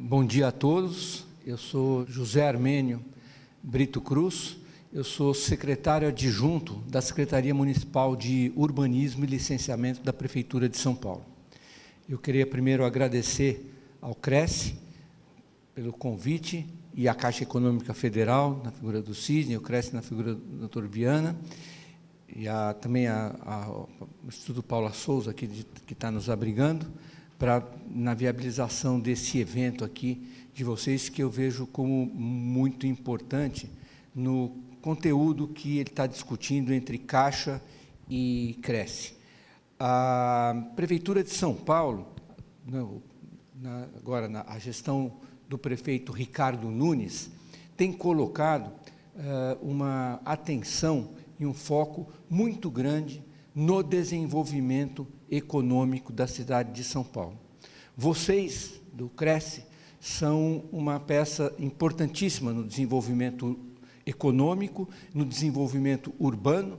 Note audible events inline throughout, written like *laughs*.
Bom dia a todos. Eu sou José Armênio Brito Cruz. Eu sou secretário adjunto da Secretaria Municipal de Urbanismo e Licenciamento da Prefeitura de São Paulo. Eu queria primeiro agradecer ao Cresce pelo convite e à Caixa Econômica Federal, na figura do Cisne, o Cresce na figura do Dr. Viana, e a, também ao Instituto Paula Souza, aqui, que está nos abrigando, para na viabilização desse evento aqui de vocês, que eu vejo como muito importante no conteúdo que ele está discutindo entre Caixa e Cresce. A Prefeitura de São Paulo, no, na, agora na a gestão do prefeito Ricardo Nunes, tem colocado uh, uma atenção e um foco muito grande no desenvolvimento econômico da cidade de São Paulo. Vocês, do Cresce, são uma peça importantíssima no desenvolvimento econômico, no desenvolvimento urbano,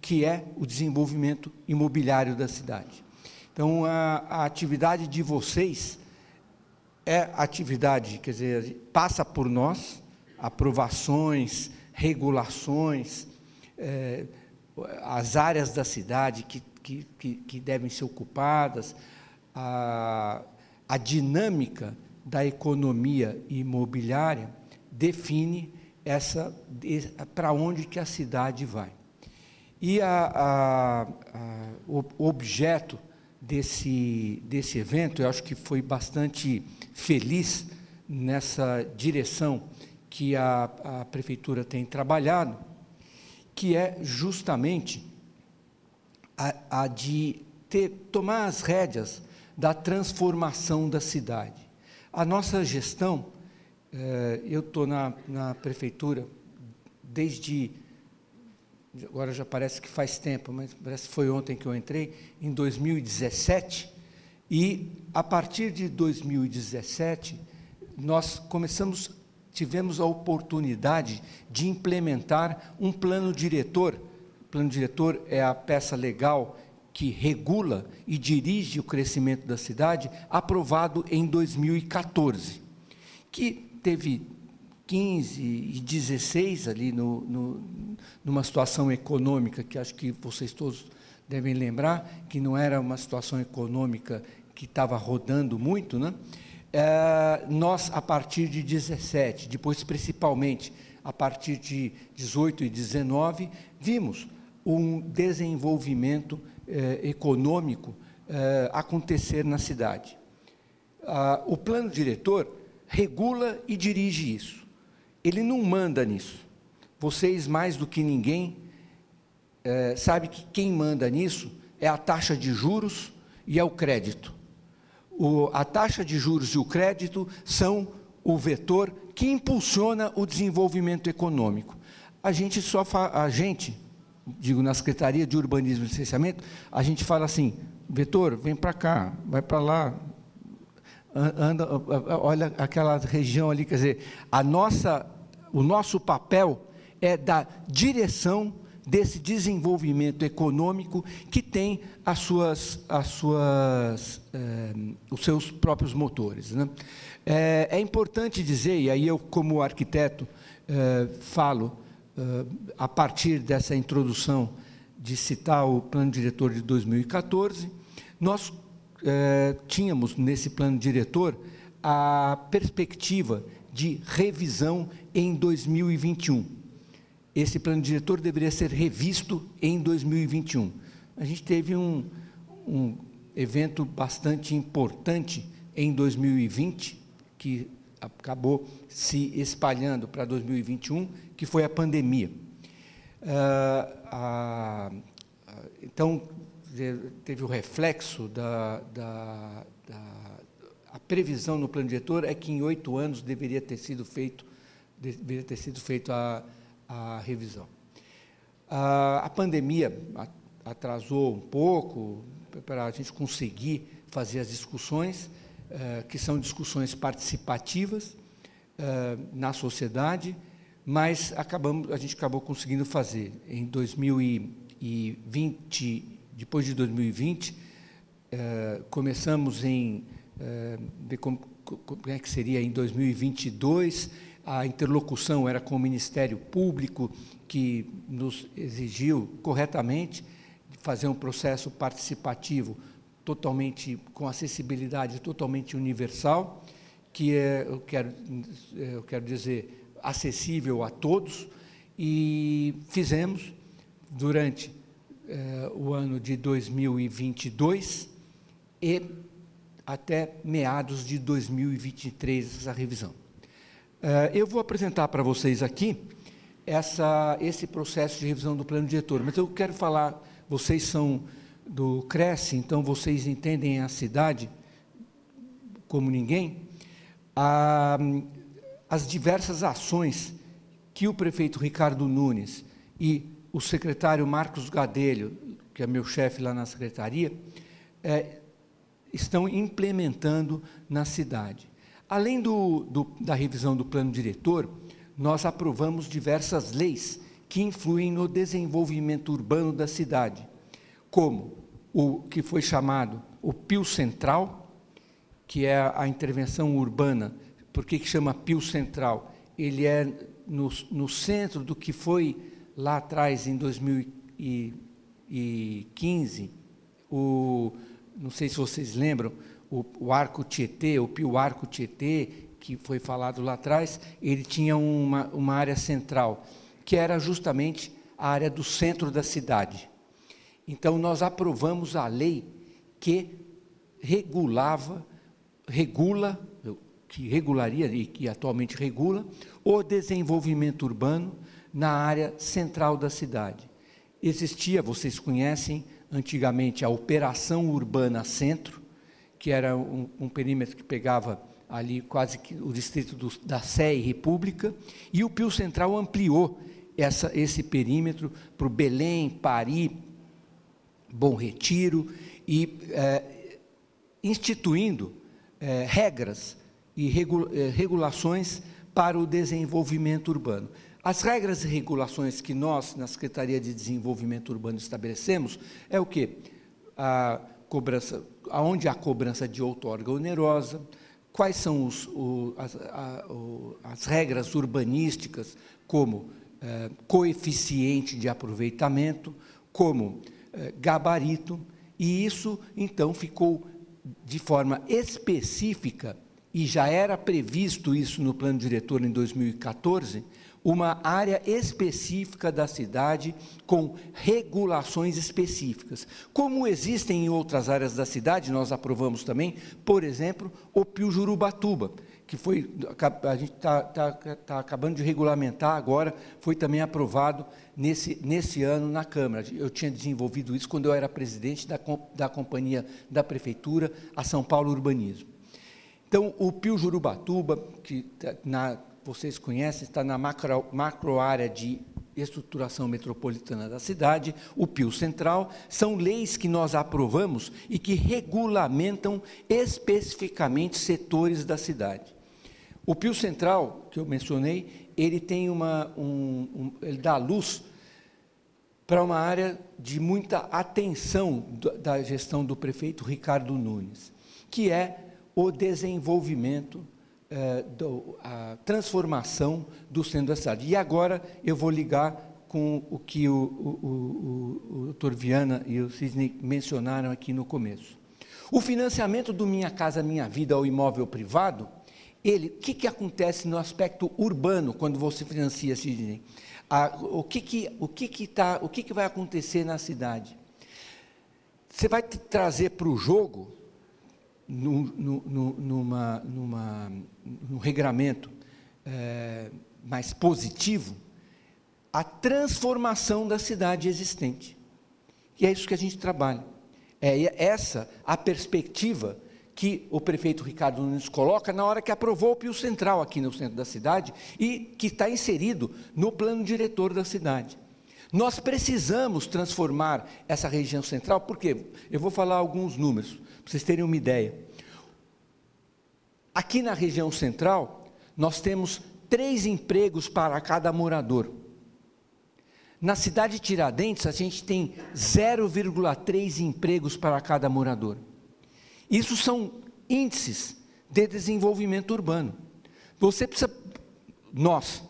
que é o desenvolvimento imobiliário da cidade. Então, a, a atividade de vocês é atividade, quer dizer, passa por nós, aprovações, regulações, é, as áreas da cidade que, que, que, que devem ser ocupadas, a, a dinâmica da economia imobiliária define essa para onde que a cidade vai. E a, a, a, o objeto desse, desse evento, eu acho que foi bastante feliz nessa direção que a, a prefeitura tem trabalhado, que é justamente a, a de ter, tomar as rédeas da transformação da cidade. A nossa gestão, eh, eu estou na, na prefeitura desde agora já parece que faz tempo, mas parece que foi ontem que eu entrei, em 2017, e a partir de 2017 nós começamos, tivemos a oportunidade de implementar um plano diretor. Plano diretor é a peça legal que regula e dirige o crescimento da cidade, aprovado em 2014, que teve 15 e 16 ali no, no, numa situação econômica que acho que vocês todos devem lembrar, que não era uma situação econômica que estava rodando muito, né? É, nós, a partir de 17, depois principalmente a partir de 18 e 19, vimos um desenvolvimento eh, econômico eh, acontecer na cidade. Ah, o plano diretor regula e dirige isso. Ele não manda nisso. Vocês, mais do que ninguém, eh, sabe que quem manda nisso é a taxa de juros e é o crédito. O, a taxa de juros e o crédito são o vetor que impulsiona o desenvolvimento econômico. A gente só a gente, digo na Secretaria de Urbanismo e Licenciamento, a gente fala assim, vetor, vem para cá, vai para lá, anda, olha aquela região ali, quer dizer, a nossa, o nosso papel é da direção desse desenvolvimento econômico que tem as suas, as suas, eh, os seus próprios motores. Né? É, é, importante dizer, e aí eu, como arquiteto, eh, falo, a partir dessa introdução de citar o plano diretor de 2014, nós uh, tínhamos nesse plano diretor a perspectiva de revisão em 2021. Esse plano diretor deveria ser revisto em 2021. A gente teve um, um evento bastante importante em 2020, que acabou se espalhando para 2021, que foi a pandemia. Ah, então, teve o reflexo da, da, da, a previsão no plano diretor é que em oito anos deveria ter sido feito deveria ter sido feito a, a revisão. a pandemia atrasou um pouco para a gente conseguir fazer as discussões, eh, que são discussões participativas eh, na sociedade, mas acabamos, a gente acabou conseguindo fazer. Em 2020, depois de 2020, eh, começamos em ver como, como é que seria em 2022, a interlocução era com o Ministério Público, que nos exigiu corretamente fazer um processo participativo totalmente com acessibilidade totalmente universal, que é, eu quero, eu quero dizer, acessível a todos, e fizemos durante eh, o ano de 2022 e até meados de 2023 essa revisão. Eh, eu vou apresentar para vocês aqui essa, esse processo de revisão do plano diretor, mas eu quero falar, vocês são do Cresce, então vocês entendem a cidade como ninguém, a, as diversas ações que o prefeito Ricardo Nunes e o secretário Marcos Gadelho, que é meu chefe lá na secretaria, é, estão implementando na cidade. Além do, do, da revisão do plano diretor, nós aprovamos diversas leis que influem no desenvolvimento urbano da cidade, como o que foi chamado o Pio Central, que é a intervenção urbana. Por que, chama Pio Central? Ele é no, no centro do que foi lá atrás, em 2015, o, não sei se vocês lembram, o, o Arco Tietê, o Pio Arco Tietê, que foi falado lá atrás, ele tinha uma, uma área central, que era justamente a área do centro da cidade. Então, nós aprovamos a lei que regulava, regula, que regularia e que atualmente regula, o desenvolvimento urbano na área central da cidade. Existia, vocês conhecem, antigamente a Operação Urbana Centro, que era um, um perímetro que pegava ali quase que o distrito do, da Sé e República, e o Pio Central ampliou essa, esse perímetro para o Belém, Pari, Bom Retiro, e é, instituindo é, regras e é, regulações para o desenvolvimento urbano. As regras e regulações que nós, na Secretaria de Desenvolvimento Urbano, estabelecemos é o quê? A cobrança, aonde há cobrança de outorga onerosa, quais são os, o, as, a, o, as, regras urbanísticas, como é, coeficiente de aproveitamento, como eh, gabarito, e isso então ficou de forma específica, e já era previsto isso no plano diretor em 2014, uma área específica da cidade com regulações específicas. Como existem em outras áreas da cidade, nós aprovamos também, por exemplo, o Pio Jurubatuba, que foi, a gente está tá, tá acabando de regulamentar agora, foi também aprovado nesse, nesse ano na Câmara. Eu tinha desenvolvido isso quando eu era presidente da, da companhia da Prefeitura, a São Paulo Urbanismo. Então, o Pio Jurubatuba, que tá na, vocês conhecem, está na macro, macro área de estruturação metropolitana da cidade, o Pio Central, são leis que nós aprovamos e que regulamentam especificamente setores da cidade. O Pio Central, que eu mencionei, ele tem uma, um, um, ele dá luz para uma área de muita atenção da gestão do prefeito Ricardo Nunes, que é o desenvolvimento, eh, do, a transformação do centro da cidade. E agora eu vou ligar com o que o, o, o, o doutor Viana e o Cisne mencionaram aqui no começo. O financiamento do Minha Casa Minha Vida ao imóvel privado, ele, o que, que acontece no aspecto urbano quando você financia, Sidney? O que que, o que que tá, o que que vai acontecer na cidade? Você vai trazer para o jogo, numa, numa, num regramento é, mais positivo, a transformação da cidade existente. E é isso que a gente trabalha. É essa a perspectiva que o prefeito Ricardo Nunes coloca na hora que aprovou o Pio Central aqui no centro da cidade e que está inserido no plano diretor da cidade. Nós precisamos transformar essa região central, porque eu vou falar alguns números, para vocês terem uma ideia. Aqui na região central, nós temos três empregos para cada morador. Na cidade de Tiradentes, a gente tem 0,3 empregos para cada morador. Isso são índices de desenvolvimento urbano. Você precisa, nós,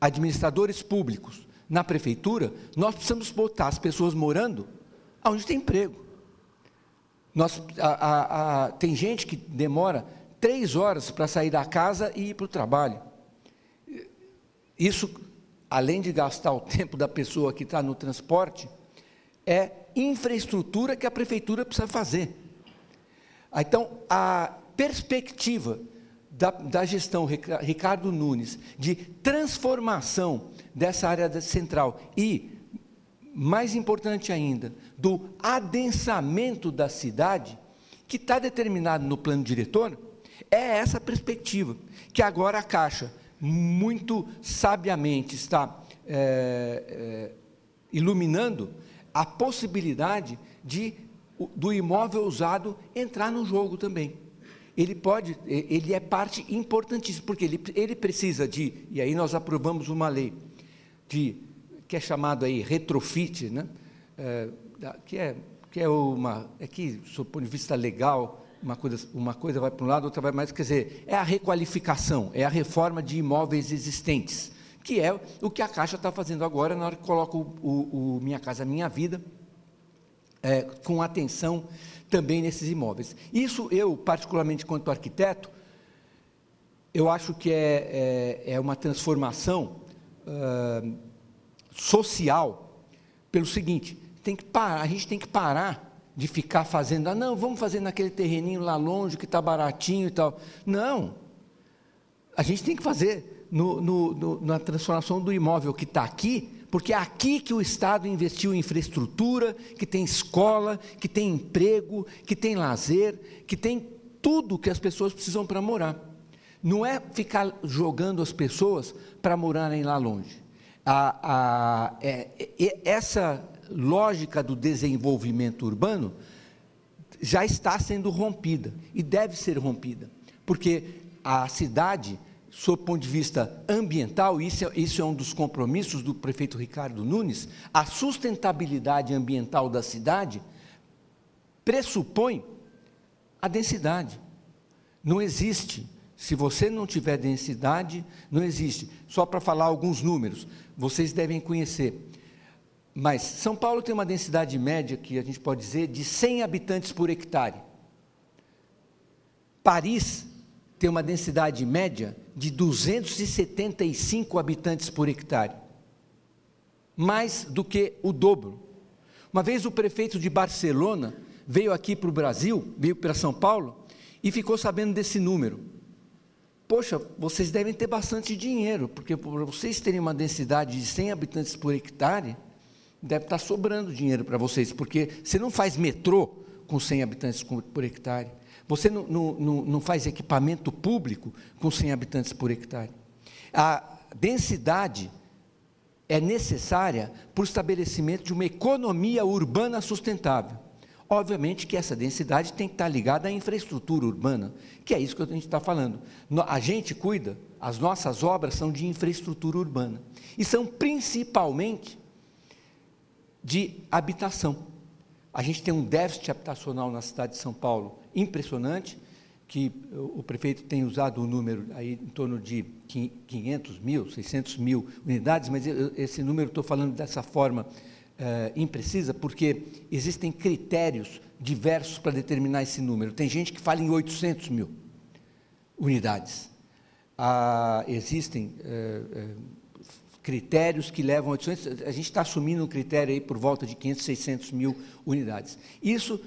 administradores públicos, na prefeitura, nós precisamos botar as pessoas morando onde tem emprego. Nós, a, a, a, tem gente que demora três horas para sair da casa e ir para o trabalho. Isso, além de gastar o tempo da pessoa que está no transporte, é infraestrutura que a prefeitura precisa fazer. Então, a perspectiva da, da gestão Ricardo Nunes de transformação dessa área central e, mais importante ainda, do adensamento da cidade, que está determinado no plano diretor, é essa perspectiva, que agora a Caixa, muito sabiamente, está é, é, iluminando a possibilidade de do imóvel usado entrar no jogo também. Ele pode, ele é parte importantíssima, porque ele, ele precisa de, e aí nós aprovamos uma lei de que é chamado aí retrofit, né? É, que é que é uma é que, do ponto de vista legal, uma coisa, uma coisa vai para um lado, outra vai mais, quer dizer, é a requalificação, é a reforma de imóveis existentes, que é o que a Caixa está fazendo agora na hora que coloca o, o, o Minha Casa Minha Vida, é, com atenção também nesses imóveis. Isso eu, particularmente quanto arquiteto, eu acho que é, é, é uma transformação uh, social pelo seguinte, tem que parar, a gente tem que parar de ficar fazendo, ah, não, vamos fazer naquele terreninho lá longe que está baratinho e tal. Não. A gente tem que fazer no, no, no, na transformação do imóvel que está aqui, porque é aqui que o Estado investiu em infraestrutura, que tem escola, que tem emprego, que tem lazer, que tem tudo que as pessoas precisam para morar. Não é ficar jogando as pessoas para morarem lá longe. A, a, é, é, essa lógica do desenvolvimento urbano já está sendo rompida e deve ser rompida, porque a cidade, sob ponto de vista ambiental, isso é, isso é um dos compromissos do prefeito Ricardo Nunes, a sustentabilidade ambiental da cidade pressupõe a densidade. Não existe. Se você não tiver densidade, não existe. Só para falar alguns números, vocês devem conhecer. Mas São Paulo tem uma densidade média, que a gente pode dizer, de 100 habitantes por hectare. Paris tem uma densidade média de 275 habitantes por hectare. Mais do que o dobro. Uma vez o prefeito de Barcelona veio aqui para o Brasil, veio para São Paulo, e ficou sabendo desse número. Poxa, vocês devem ter bastante dinheiro, porque para vocês terem uma densidade de 100 habitantes por hectare, deve estar sobrando dinheiro para vocês, porque você não faz metrô com 100 habitantes por hectare, você não, não, não faz equipamento público com 100 habitantes por hectare. A densidade é necessária para o estabelecimento de uma economia urbana sustentável. Obviamente que essa densidade tem que estar ligada à infraestrutura urbana, que é isso que a gente está falando. A gente cuida, as nossas obras são de infraestrutura urbana. E são principalmente de habitação. A gente tem um déficit habitacional na cidade de São Paulo impressionante, que o prefeito tem usado o um número aí em torno de 500 mil, 600 mil unidades, mas esse número estou falando dessa forma é, imprecisa, porque existem critérios diversos para determinar esse número. Tem gente que fala em 800 mil unidades. Ah, existem é, é, critérios que levam a 800, a gente está assumindo um critério aí por volta de 500, 600 mil unidades. Isso,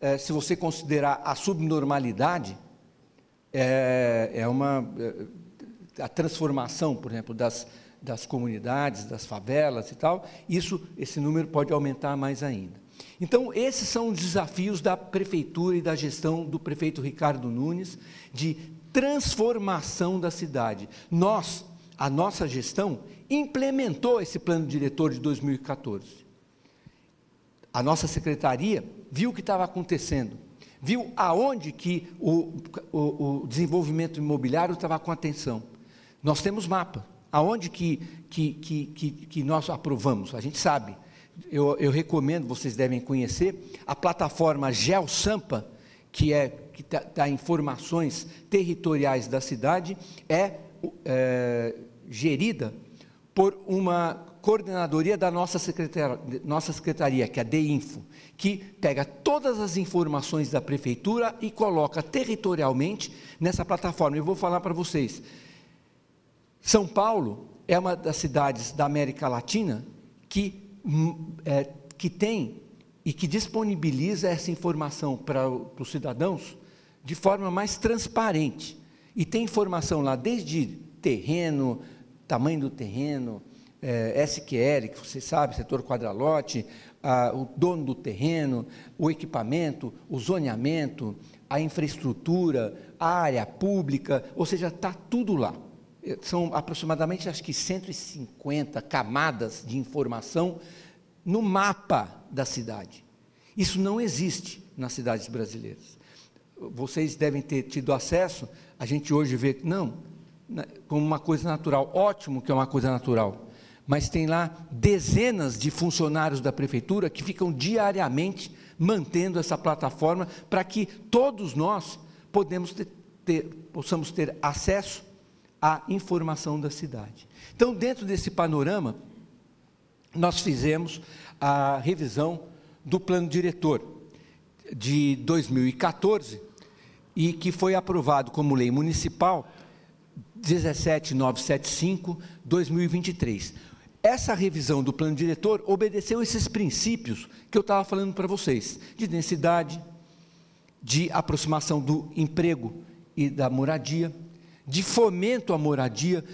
é, se você considerar a subnormalidade, é, é uma é, a transformação, por exemplo, das, das comunidades, das favelas e tal, isso, esse número pode aumentar mais ainda. Então, esses são os desafios da prefeitura e da gestão do prefeito Ricardo Nunes de transformação da cidade. Nós, a nossa gestão implementou esse plano diretor de 2014. A nossa secretaria viu o que estava acontecendo, viu aonde que o, o, o desenvolvimento imobiliário estava com atenção. Nós temos mapa, aonde que, que, que, que, que nós aprovamos, a gente sabe. Eu, eu recomendo, vocês devem conhecer, a plataforma GeoSampa, que é que dá, informações territoriais da cidade, é, é gerida por uma coordenadoria da nossa secretaria, nossa secretaria, que é a DEINFO, que pega todas as informações da prefeitura e coloca territorialmente nessa plataforma. Eu vou falar para vocês. São Paulo é uma das cidades da América Latina que, hum, é, que tem e que disponibiliza essa informação para, para os cidadãos de forma mais transparente. E tem informação lá desde terreno, tamanho do terreno, é, SQL, que você sabe, setor quadralote, a, o dono do terreno, o equipamento, o zoneamento, a infraestrutura, a área pública, ou seja, está tudo lá. É, são aproximadamente, acho que 150 camadas de informação no mapa da cidade. Isso não existe nas cidades brasileiras. Vocês devem ter tido acesso, a gente hoje vê, não, né, como uma coisa natural. Ótimo que é uma coisa natural mas tem lá dezenas de funcionários da prefeitura que ficam diariamente mantendo essa plataforma para que todos nós podemos ter, ter, possamos ter acesso à informação da cidade. Então, dentro desse panorama, nós fizemos a revisão do plano diretor de 2014 e que foi aprovado como lei municipal 17975/2023. Essa revisão do plano diretor obedeceu esses princípios que eu estava falando para vocês, de densidade, de aproximação do emprego e da moradia, de fomento à moradia.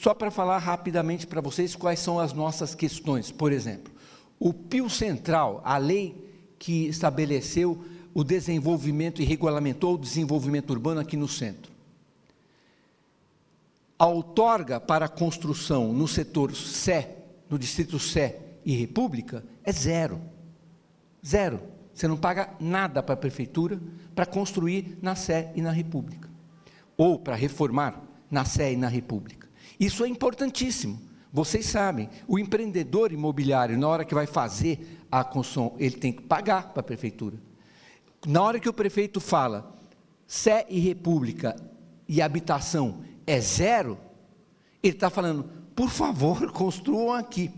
Só para falar rapidamente para vocês quais são as nossas questões. Por exemplo, o Pio Central, a lei que estabeleceu o desenvolvimento e regulamentou o desenvolvimento urbano aqui no centro a outorga para a construção no setor Sé, no distrito Sé e República, é zero. Zero. Você não paga nada para a prefeitura para construir na Sé e na República. Ou para reformar na Sé e na República. Isso é importantíssimo. Vocês sabem, o empreendedor imobiliário, na hora que vai fazer a construção, ele tem que pagar para a prefeitura. Na hora que o prefeito fala Sé e República e habitação é zero, ele está falando, por favor, *laughs* construam aqui.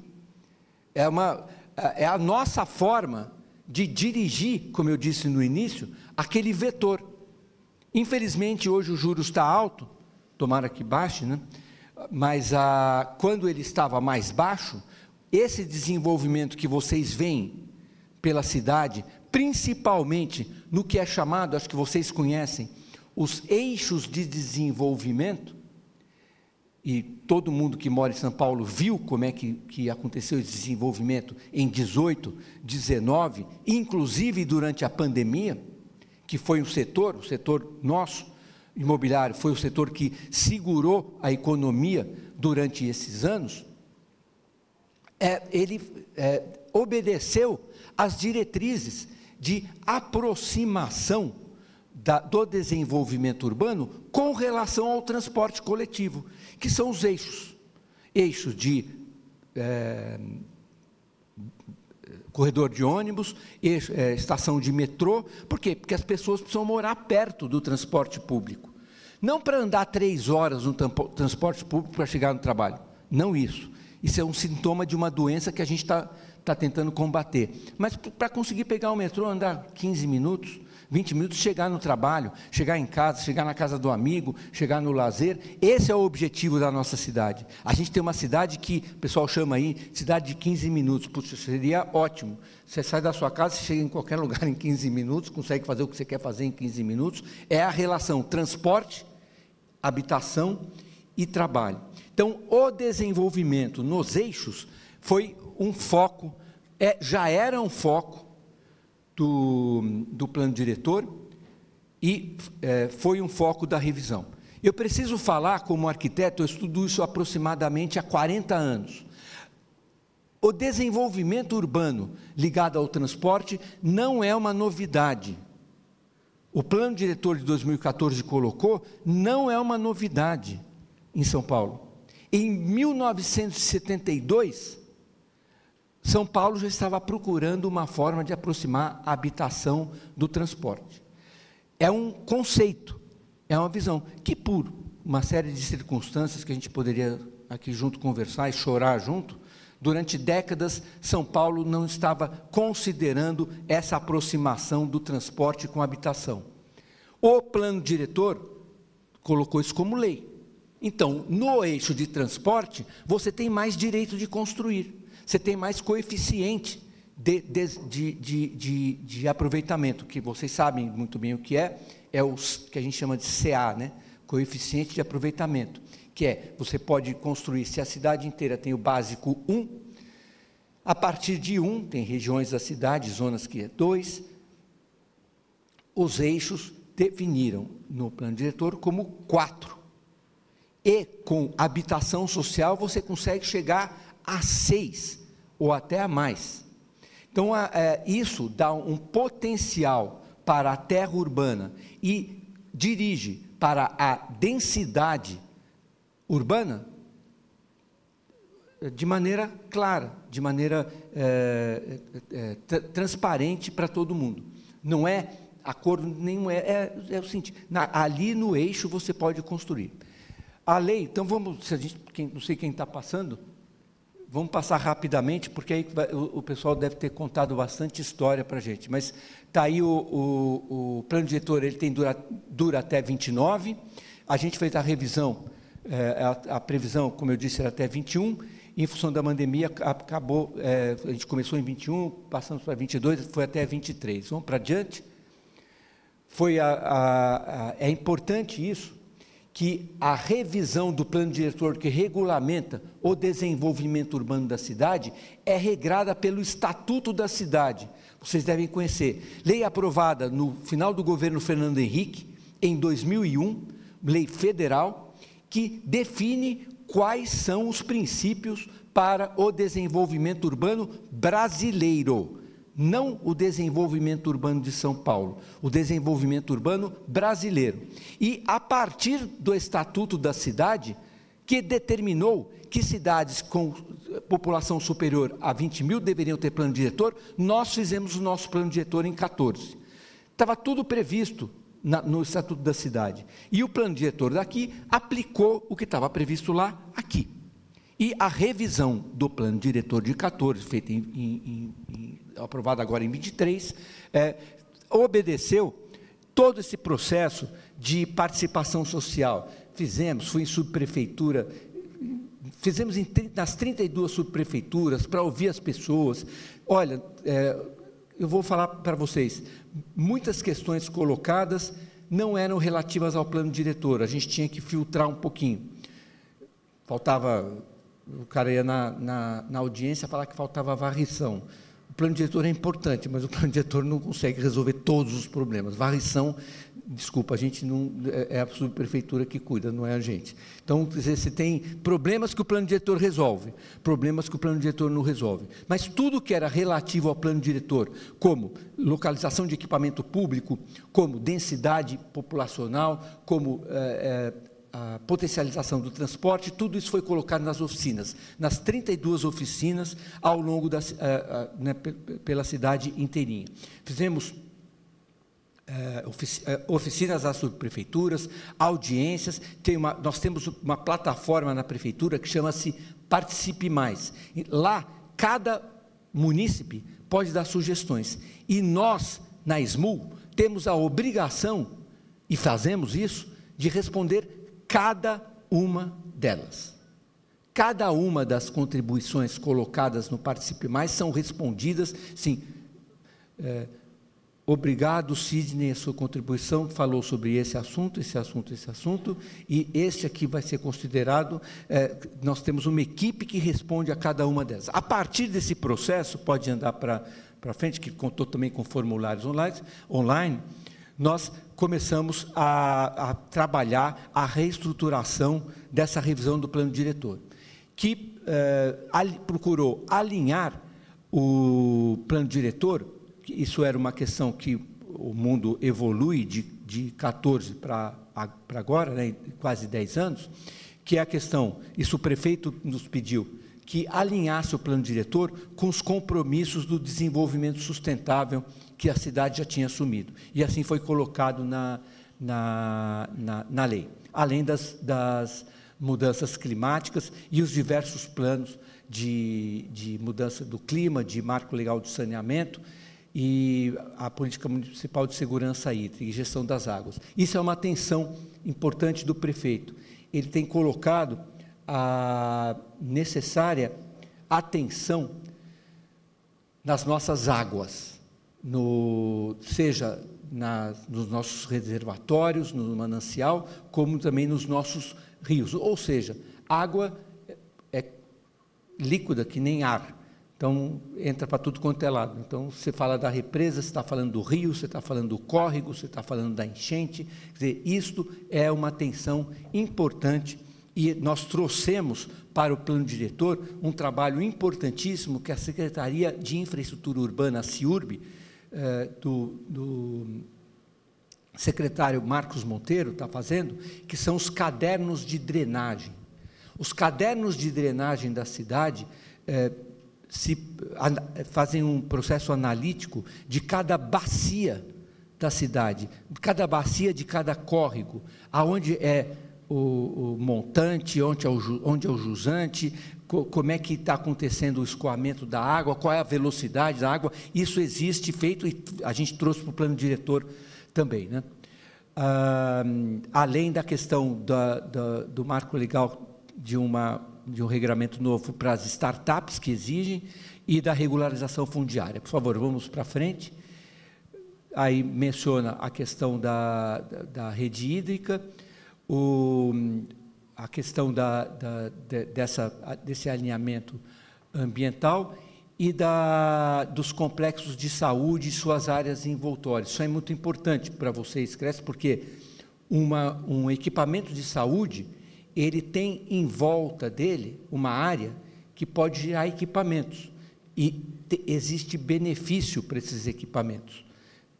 É, uma, é a nossa forma de dirigir, como eu disse no início, aquele vetor. Infelizmente, hoje o juros está alto, tomara que baixe, né? mas ah, quando ele estava mais baixo, esse desenvolvimento que vocês veem pela cidade, principalmente no que é chamado, acho que vocês conhecem, os eixos de desenvolvimento, e todo mundo que mora em São Paulo viu como é que, que aconteceu esse desenvolvimento em 18, 19, inclusive durante a pandemia, que foi um setor, o setor nosso, imobiliário, foi o setor que segurou a economia durante esses anos, é, ele é, obedeceu às diretrizes de aproximação da, do desenvolvimento urbano com relação ao transporte coletivo que são os eixos. Eixos de é, corredor de ônibus, eixo, é, estação de metrô. Por quê? Porque as pessoas precisam morar perto do transporte público. Não para andar três horas no transporte público para chegar no trabalho. Não isso. Isso é um sintoma de uma doença que a gente está tá tentando combater. Mas para conseguir pegar o metrô, andar 15 minutos, 20 minutos, chegar no trabalho, chegar em casa, chegar na casa do amigo, chegar no lazer. Esse é o objetivo da nossa cidade. A gente tem uma cidade que o pessoal chama aí cidade de 15 minutos. Puxa, seria ótimo. Você sai da sua casa, você chega em qualquer *laughs* lugar em 15 minutos, consegue fazer o que você quer fazer em 15 minutos. É a relação transporte, habitação e trabalho. Então, o desenvolvimento nos eixos foi um foco, é, já era um foco do, do plano diretor e é, foi um foco da revisão. Eu preciso falar, como arquiteto, eu estudo isso aproximadamente há 40 anos. O desenvolvimento urbano ligado ao transporte não é uma novidade. O plano diretor de 2014 colocou, não é uma novidade em São Paulo. Em 1972, são Paulo já estava procurando uma forma de aproximar a habitação do transporte. é um conceito, é uma visão, que por uma série de circunstâncias que a gente poderia aqui junto conversar e chorar junto, durante décadas São Paulo não estava considerando essa aproximação do transporte com a habitação. O plano diretor colocou isso como lei. Então, no eixo de transporte, você tem mais direito de construir, você tem mais coeficiente de, de, de, de, aproveitamento, que vocês sabem muito bem o que é, é o que a gente chama de CA, né? coeficiente de aproveitamento, que é, você pode construir, se a cidade inteira tem o básico 1, a partir de 1, tem regiões da cidade, zonas que é 2, os eixos definiram no plano diretor como 4. E com habitação social você consegue chegar a 6 ou até a mais. Então, é, isso dá um potencial para a terra urbana e dirige para a densidade urbana de maneira clara, de maneira é, é, é transparente para todo mundo. Não é acordo nenhum, é, é, é o seguinte: na, ali no eixo você pode construir. A lei, então vamos, se a gente, quem, não sei quem está passando, vamos passar rapidamente, porque aí o, pessoal deve ter contado bastante história para a gente. Mas Está aí o, o, o, plano diretor, ele tem dura, dura até 29. A gente fez a revisão, é, a, a, previsão, como eu disse, era até 21. Em função da pandemia, acabou, é, a gente começou em 21, passamos para 22, foi até 23. Vamos para adiante. Foi a, a, é importante isso, que a revisão do plano diretor que regulamenta o desenvolvimento urbano da cidade é regrada pelo Estatuto da Cidade, vocês devem conhecer. Lei aprovada no final do governo Fernando Henrique, em 2001, lei federal, que define quais são os princípios para o desenvolvimento urbano brasileiro. Não o desenvolvimento urbano de São Paulo, o desenvolvimento urbano brasileiro. E a partir do Estatuto da Cidade, que determinou que cidades com população superior a 20 mil deveriam ter plano diretor, nós fizemos o nosso plano diretor em 14. Estava tudo previsto na, no Estatuto da Cidade. E o plano diretor daqui aplicou o que estava previsto lá, aqui. E a revisão do plano diretor de 14, feita em, em, em, aprovada agora em 23, é, obedeceu todo esse processo de participação social. Fizemos, fui em subprefeitura, fizemos em, nas 32 subprefeituras para ouvir as pessoas. Olha, é, eu vou falar para vocês, muitas questões colocadas não eram relativas ao plano diretor, a gente tinha que filtrar um pouquinho. Faltava, o cara ia na, na, na audiência falar que faltava varrição. O plano diretor é importante, mas o plano diretor não consegue resolver todos os problemas. Varrição desculpa, a gente não é, é a subprefeitura que cuida, não é a gente. Então, você tem problemas que o plano diretor resolve, problemas que o plano diretor não resolve. Mas tudo que era relativo ao plano diretor, como localização de equipamento público, como densidade populacional, como é, é, a potencialização do transporte, tudo isso foi colocado nas oficinas, nas 32 oficinas ao longo da, né, pela cidade inteirinha. Fizemos é, oficinas às subprefeituras, audiências. Tem uma, nós temos uma plataforma na prefeitura que chama-se Participe Mais. Lá, cada munícipe pode dar sugestões. E nós, na SMUL, temos a obrigação, e fazemos isso, de responder cada uma delas. Cada uma das contribuições colocadas no Participe Mais são respondidas, sim. É, Obrigado, Sidney, a sua contribuição falou sobre esse assunto, esse assunto, esse assunto, e este aqui vai ser considerado. É, nós temos uma equipe que responde a cada uma delas. A partir desse processo, pode andar para frente, que contou também com formulários online, online nós começamos a, a trabalhar a reestruturação dessa revisão do plano diretor, que é, ali, procurou alinhar o plano diretor isso era uma questão que o mundo evolui de, de 14 para agora, né, quase 10 anos, que é a questão, isso o prefeito nos pediu, que alinhasse o plano diretor com os compromissos do desenvolvimento sustentável que a cidade já tinha assumido. E assim foi colocado na, na, na, na lei. Além das, das mudanças climáticas e os diversos planos de, de mudança do clima, de marco legal de saneamento e a política municipal de segurança hídrica e gestão das águas. Isso é uma atenção importante do prefeito. Ele tem colocado a necessária atenção nas nossas águas, no, seja nas, nos nossos reservatórios, no manancial, como também nos nossos rios. Ou seja, água é líquida que nem ar. Então, entra para tudo quanto é lado. Então, você fala da represa, você está falando do rio, você está falando do córrego, você está falando da enchente. Quer dizer, isto é uma atenção importante e nós trouxemos para o plano diretor um trabalho importantíssimo que a Secretaria de Infraestrutura Urbana, a CIURB, eh, do, do secretário Marcos Monteiro está fazendo, que são os cadernos de drenagem. Os cadernos de drenagem da cidade eh, se, fazem um processo analítico de cada bacia da cidade, cada bacia de cada córrego, aonde é o, o montante, onde é o, onde é o jusante, como é que está acontecendo o escoamento da água, qual é a velocidade da água, isso existe feito e a gente trouxe para o plano diretor também. Né? Ah, além da questão da, da, do marco legal de uma de um regramento novo para as startups que exigem e da regularização fundiária. Por favor, vamos para frente. Aí menciona a questão da, da, da rede hídrica, o, a questão da, da, de, dessa, desse alinhamento ambiental e da, dos complexos de saúde e suas áreas envoltórias. Isso é muito importante para vocês, Cresce, porque uma, um equipamento de saúde ele tem em volta dele uma área que pode gerar equipamentos. E te, existe benefício para esses equipamentos,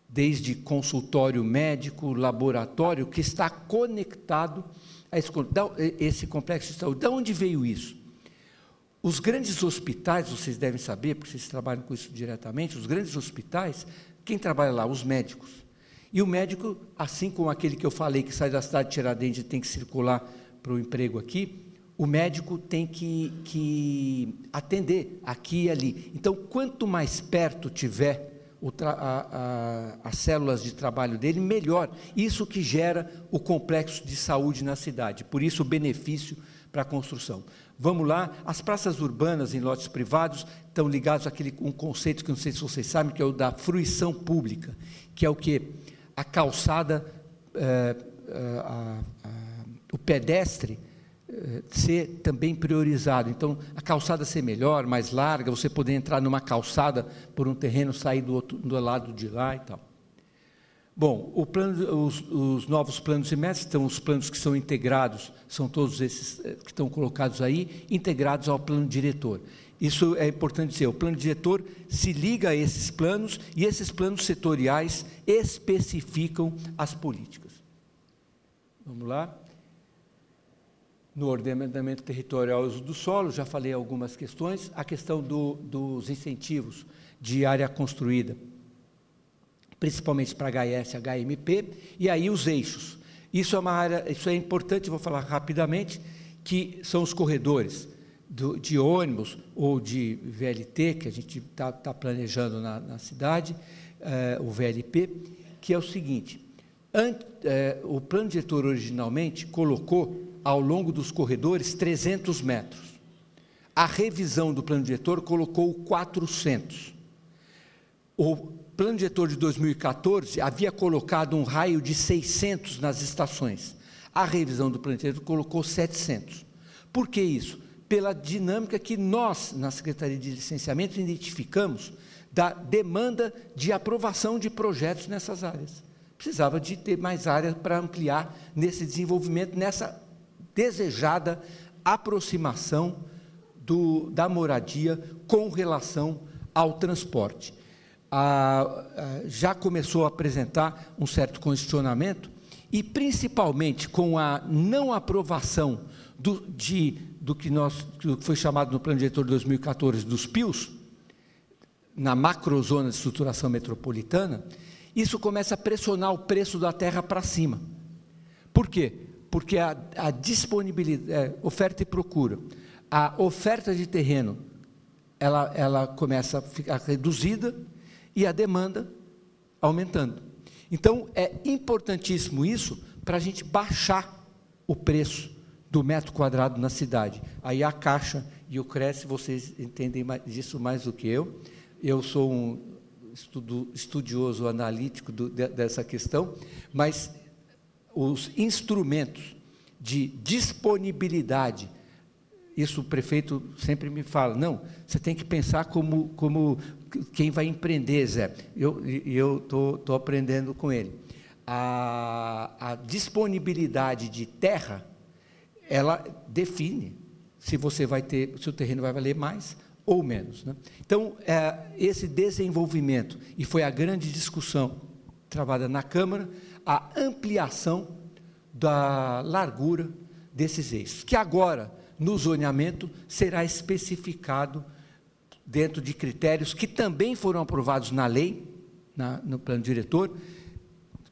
desde consultório médico, laboratório, que está conectado esse, complexo de saúde. De onde veio isso? Os grandes hospitais, vocês devem saber, porque vocês trabalham com isso diretamente, os grandes hospitais, quem trabalha lá? Os médicos. E o médico, assim como aquele que eu falei que sai da cidade de Tiradentes e tem que circular para o emprego aqui, o médico tem que, que atender aqui e ali. Então, quanto mais perto tiver a, a, as células de trabalho dele, melhor. Isso que gera o complexo de saúde na cidade. Por isso, o benefício para a construção. Vamos lá, as praças urbanas em lotes privados estão ligados àquele um conceito que não sei se vocês sabem, que é o da fruição pública, que é o que a calçada, é, a, o pedestre ser também priorizado. Então, a calçada ser melhor, mais larga, você poder entrar numa calçada por um terreno, sair do, outro, do lado de lá e tal. Bom, plano, os, os, novos planos de metas, os planos que são integrados, são todos esses eh, que estão colocados aí, integrados ao plano diretor. Isso é importante dizer, o plano diretor se liga a esses planos e esses planos setoriais especificam as políticas. Vamos lá no ordenamento territorial uso do solo, já falei algumas questões, a questão do, dos incentivos de área construída, principalmente para HS, HMP, e aí os eixos. Isso é uma área, isso é importante, vou falar rapidamente, que são os corredores do, de ônibus ou de VLT, que a gente está tá planejando na, na cidade, eh, o VLP, que é o seguinte, ant, eh, o plano diretor originalmente colocou ao longo dos corredores 300 metros. A revisão do plano diretor colocou 400. O plano diretor de 2014 havia colocado um raio de 600 nas estações. A revisão do plano diretor colocou 700. Por que isso? Pela dinâmica que nós, na Secretaria de Licenciamento, identificamos da demanda de aprovação de projetos nessas áreas. Precisava de ter mais áreas para ampliar nesse desenvolvimento, nessa desejada aproximação do, da moradia com relação ao transporte. já começou a apresentar um certo condicionamento e, principalmente, com a não aprovação do, de, do que, nós, que foi chamado no Plano Diretor de 2014 dos PIOs, na macrozona de estruturação metropolitana, isso começa a pressionar o preço da terra para cima. Por quê? Porque a, a disponibilidade, é, oferta e procura, a oferta de terreno, ela, ela começa a ficar reduzida e a demanda aumentando. Então, é importantíssimo isso para a gente baixar o preço do metro quadrado na cidade. Aí a Caixa e o Cresce, vocês entendem disso mais do que eu. Eu sou um estudo, estudioso analítico do, de, dessa questão, mas os instrumentos de disponibilidade, isso o prefeito sempre me fala, não, você tem que pensar como, como quem vai empreender, Zé. Eu estou aprendendo com ele. A, a disponibilidade de terra ela define se você vai ter, se o terreno vai valer mais ou menos. Né? Então, é, esse desenvolvimento, e foi a grande discussão travada na Câmara, a ampliação da largura desses eixos, que agora, no zoneamento, será especificado dentro de critérios que também foram aprovados na lei, na, no plano diretor,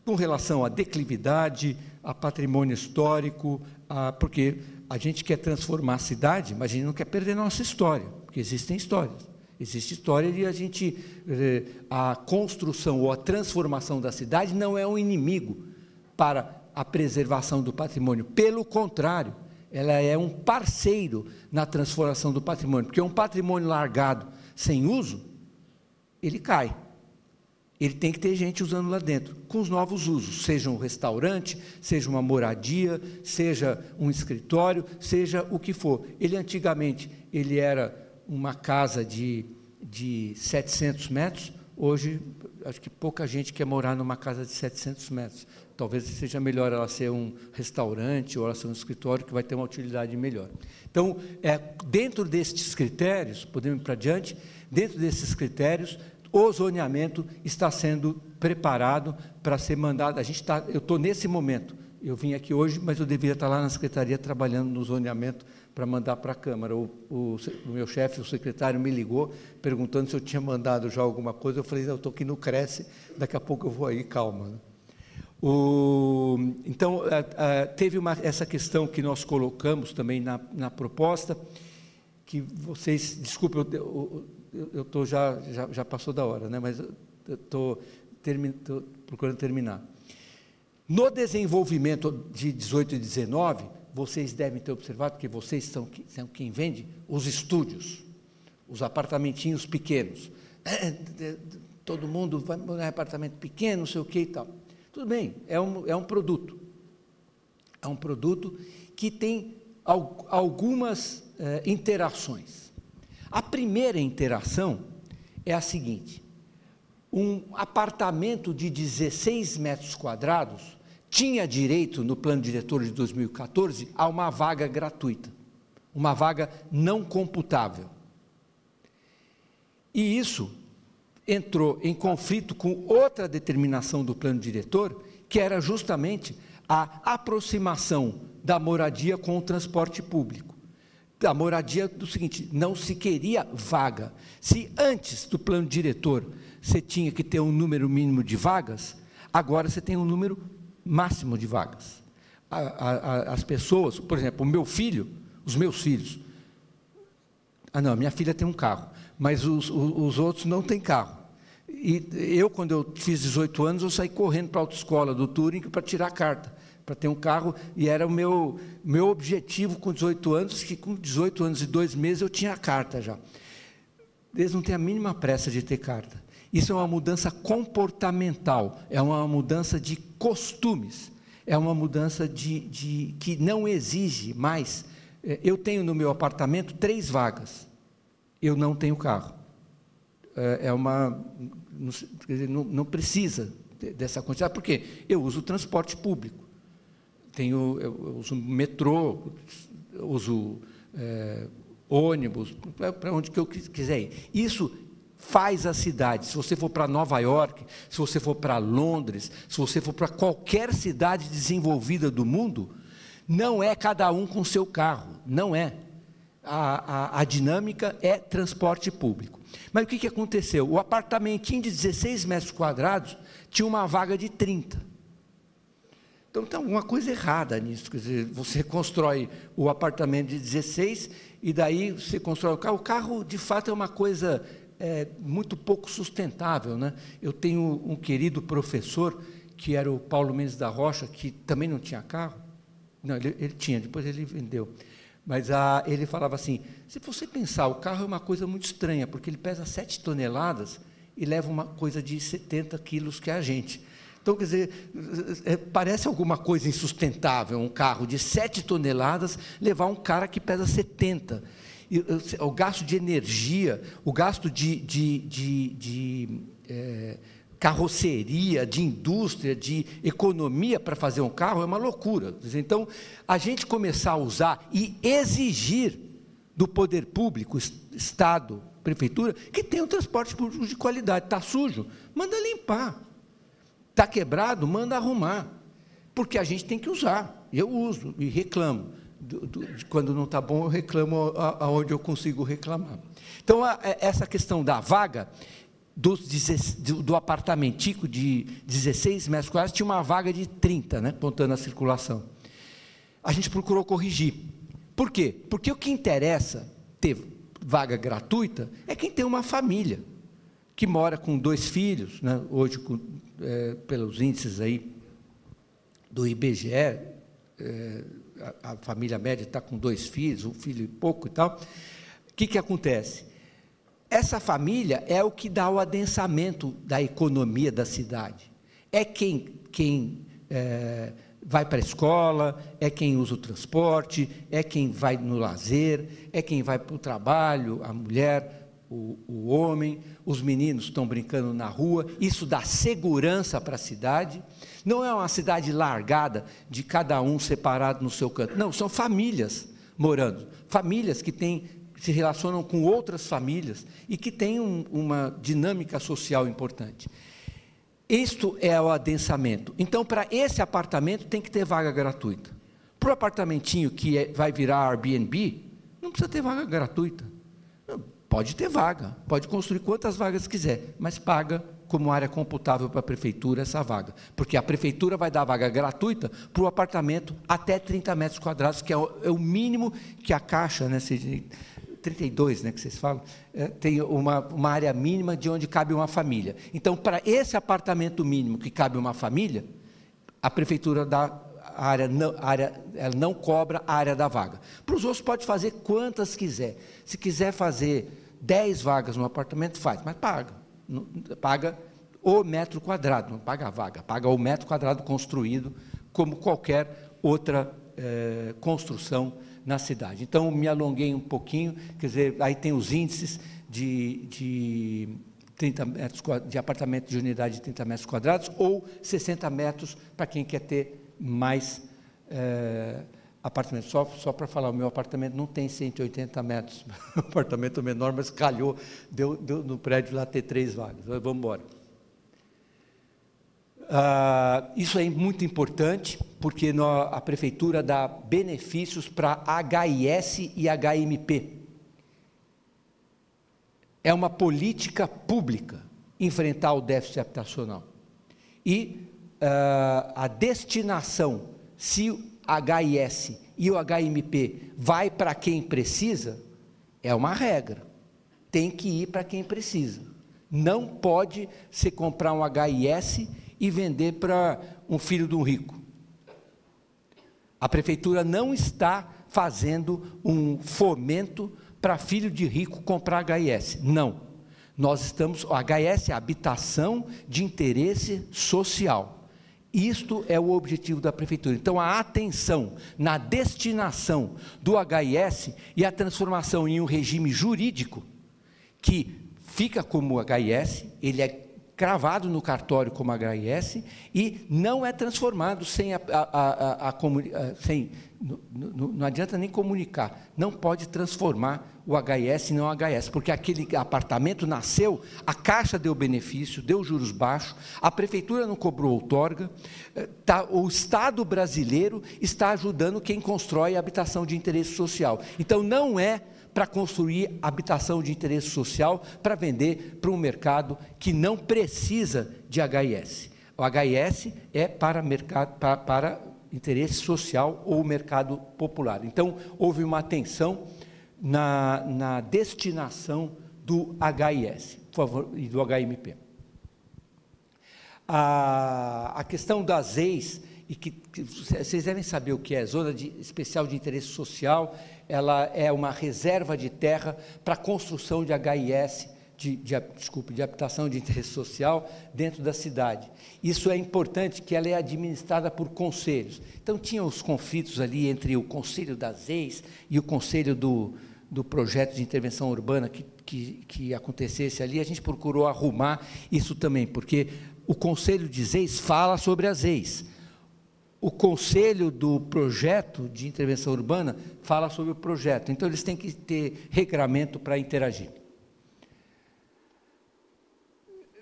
com relação à declividade, a patrimônio histórico, a, porque a gente quer transformar a cidade, mas a gente não quer perder nossa história, porque existem histórias. Existe história e a gente eh, a construção ou a transformação da cidade não é um inimigo para a preservação do patrimônio. Pelo contrário, ela é um parceiro na transformação do patrimônio, porque um patrimônio largado sem uso, ele cai ele tem que ter gente usando lá dentro, com os novos usos, seja um restaurante, seja uma moradia, seja um escritório, seja o que for. Ele antigamente ele era uma casa de, de 700 metros, hoje acho que pouca gente quer morar numa casa de 700 metros. Talvez seja melhor ela ser um restaurante ou ela ser um escritório que vai ter uma utilidade melhor. Então, é, dentro destes critérios, podemos ir para adiante, dentro desses critérios, o zoneamento está sendo preparado para ser mandado. A gente está, eu estou nesse momento. Eu vim aqui hoje, mas eu deveria estar lá na secretaria trabalhando no zoneamento para mandar para a Câmara. O, o, o meu chefe, o secretário, me ligou perguntando se eu tinha mandado já alguma coisa. Eu falei, eu estou aqui no Cresce, daqui a pouco eu vou aí, calma. O, então, a, a, teve uma, essa questão que nós colocamos também na, na proposta, que vocês, desculpe, eu estou já, já, já, passou da hora, né? mas estou procurando terminar. No desenvolvimento de 18 e 19, vocês devem ter observado que vocês são, são quem vende os estúdios, os apartamentinhos pequenos. É, é, todo mundo vai morar em apartamento pequeno, não sei o que e tal. Tudo bem, é um, é um produto. É um produto que tem algumas é, interações. A primeira interação é a seguinte: um apartamento de 16 metros quadrados tinha direito, no plano diretor de 2014, a uma vaga gratuita, uma vaga não computável. E isso entrou em conflito com outra determinação do plano diretor, que era justamente a aproximação da moradia com o transporte público a moradia do seguinte: não se queria vaga. Se antes do plano diretor você tinha que ter um número mínimo de vagas, agora você tem um número máximo de vagas. A, a, as pessoas, por exemplo, o meu filho, os meus filhos. Ah, não, minha filha tem um carro, mas os, os, os outros não têm carro. E eu, quando eu fiz 18 anos, eu saí correndo para a autoescola do Turing para tirar a carta para ter um carro, e era o meu, meu objetivo com 18 anos, que com 18 anos e dois meses eu tinha a carta já. Eles não têm a mínima pressa de ter carta. Isso é uma mudança comportamental, é uma mudança de costumes, é uma mudança de, de que não exige mais. É, eu tenho no meu apartamento três vagas, eu não tenho carro. É, é uma. Não, não precisa dessa quantidade, porque eu uso transporte público tenho, eu uso metrô, uso é, ônibus, para onde que eu quiser ir. Isso faz a cidade. Se você for para Nova York, se você for para Londres, se você for para qualquer cidade desenvolvida do mundo, não é cada um com seu carro, não é. A, a, a dinâmica é transporte público. Mas o que, que aconteceu? O apartamentinho de 16 metros quadrados tinha uma vaga de 30. Então tem alguma coisa errada nisso. Quer dizer, você constrói o apartamento de 16 e daí você constrói o carro. O carro, de fato, é uma coisa é, muito pouco sustentável. Né? Eu tenho um querido professor, que era o Paulo Mendes da Rocha, que também não tinha carro. Não, ele, ele tinha, depois ele vendeu. Mas ah, ele falava assim: se você pensar, o carro é uma coisa muito estranha, porque ele pesa 7 toneladas e leva uma coisa de 70 quilos que é a gente. Então, quer dizer, é, parece alguma coisa insustentável um carro de 7 toneladas levar um cara que pesa 70. E, o gasto de energia, o gasto de, de, de, de é, carroceria, de indústria, de economia para fazer um carro é uma loucura. Então, a gente começar a usar e exigir do poder público, Estado, Prefeitura, que tenha um transporte público de qualidade. Está sujo? Manda limpar. Está quebrado? Manda arrumar. Porque a gente tem que usar. Eu uso e reclamo. Do, do, quando não está bom, eu reclamo aonde eu consigo reclamar. Então, a, é, essa questão da vaga, do, do apartamentico de 16 metros quadrados, tinha uma vaga de 30, né, apontando a circulação. A gente procurou corrigir. Por quê? Porque o que interessa ter vaga gratuita é quem tem uma família, que mora com dois filhos, né, hoje com é, pelos índices aí do IBGE, é, a, família média está com dois filhos, um filho e pouco e tal. O que, que acontece? Essa família é o que dá o adensamento da economia da cidade. É quem, quem é, vai para a escola, é quem usa o transporte, é quem vai no lazer, é quem vai para o trabalho, a mulher, o, o homem, os meninos estão brincando na rua, isso dá segurança para a cidade. Não é uma cidade largada, de cada um separado no seu canto. Não, são famílias morando. Famílias que têm, se relacionam com outras famílias e que têm um, uma dinâmica social importante. Isto é o adensamento. Então, para esse apartamento, tem que ter vaga gratuita. Para o apartamentinho que é, vai virar Airbnb, não precisa ter vaga gratuita. Pode ter vaga, pode construir quantas vagas quiser, mas paga como área computável para a prefeitura essa vaga. Porque a prefeitura vai dar vaga gratuita para o apartamento até 30 metros quadrados, que é o, é o mínimo que a Caixa, né, 32, né, que vocês falam, é, tem uma, uma área mínima de onde cabe uma família. Então, para esse apartamento mínimo que cabe uma família, a prefeitura dá a área não, a área, ela não cobra a área da vaga. Para os outros pode fazer quantas quiser. Se quiser fazer 10 vagas no apartamento, faz, mas paga. Paga o metro quadrado, não paga a vaga, paga o metro quadrado construído, como qualquer outra é, construção na cidade. Então, me alonguei um pouquinho, quer dizer, aí tem os índices de, de 30 metros de apartamento de unidade de 30 metros quadrados ou 60 metros para quem quer ter mais. É, apartamento. Só, só para falar, o meu apartamento não tem 180 metros. *laughs* O apartamento menor, mas calhou, deu, deu no prédio lá ter três vagas. Vamos embora. Ah, isso é muito importante, porque a prefeitura dá benefícios para HIS e HMP. É uma política pública enfrentar o déficit habitacional. E ah, a destinação, se HIS e o HMP vai para quem precisa, é uma regra. Tem que ir para quem precisa. Não pode se comprar um HIS e vender para um filho de um rico. A prefeitura não está fazendo um fomento para filho de rico comprar HIS. Não. Nós estamos, o HIS é habitação de interesse social. Isto é o objetivo da prefeitura. Então, a atenção na destinação do HIS e a transformação em um regime jurídico que fica como HIS, ele é cravado no cartório como HIS e não é transformado sem a, a, a, a sem não, não, adianta nem comunicar, não pode transformar o HIS em não HS, porque aquele apartamento nasceu, a Caixa deu benefício, deu juros baixos, a Prefeitura não cobrou outorga, eh, tá, o Estado brasileiro está ajudando quem constrói habitação de interesse social. Então não é para construir habitação de interesse social para vender para um mercado que não precisa de HIS. O HIS é para, mercado, para, para interesse social ou mercado popular. Então, houve uma atenção na, na destinação do HIS por favor, e do HMP. A, a questão das ex, e que, que, vocês devem saber o que é, Zona de, Especial de Interesse Social, ela é uma reserva de terra para construção de HIS, de, de, desculpe, de habitação de interesse social dentro da cidade. Isso é importante que ela é administrada por conselhos. Então tinha os conflitos ali entre o conselho das ex e o conselho do, do projeto de intervenção urbana que, que, que acontecesse ali, a gente procurou arrumar isso também, porque o Conselho de Zeis fala sobre as ex. O conselho do projeto de intervenção urbana fala sobre o projeto. Então, eles têm que ter regramento para interagir.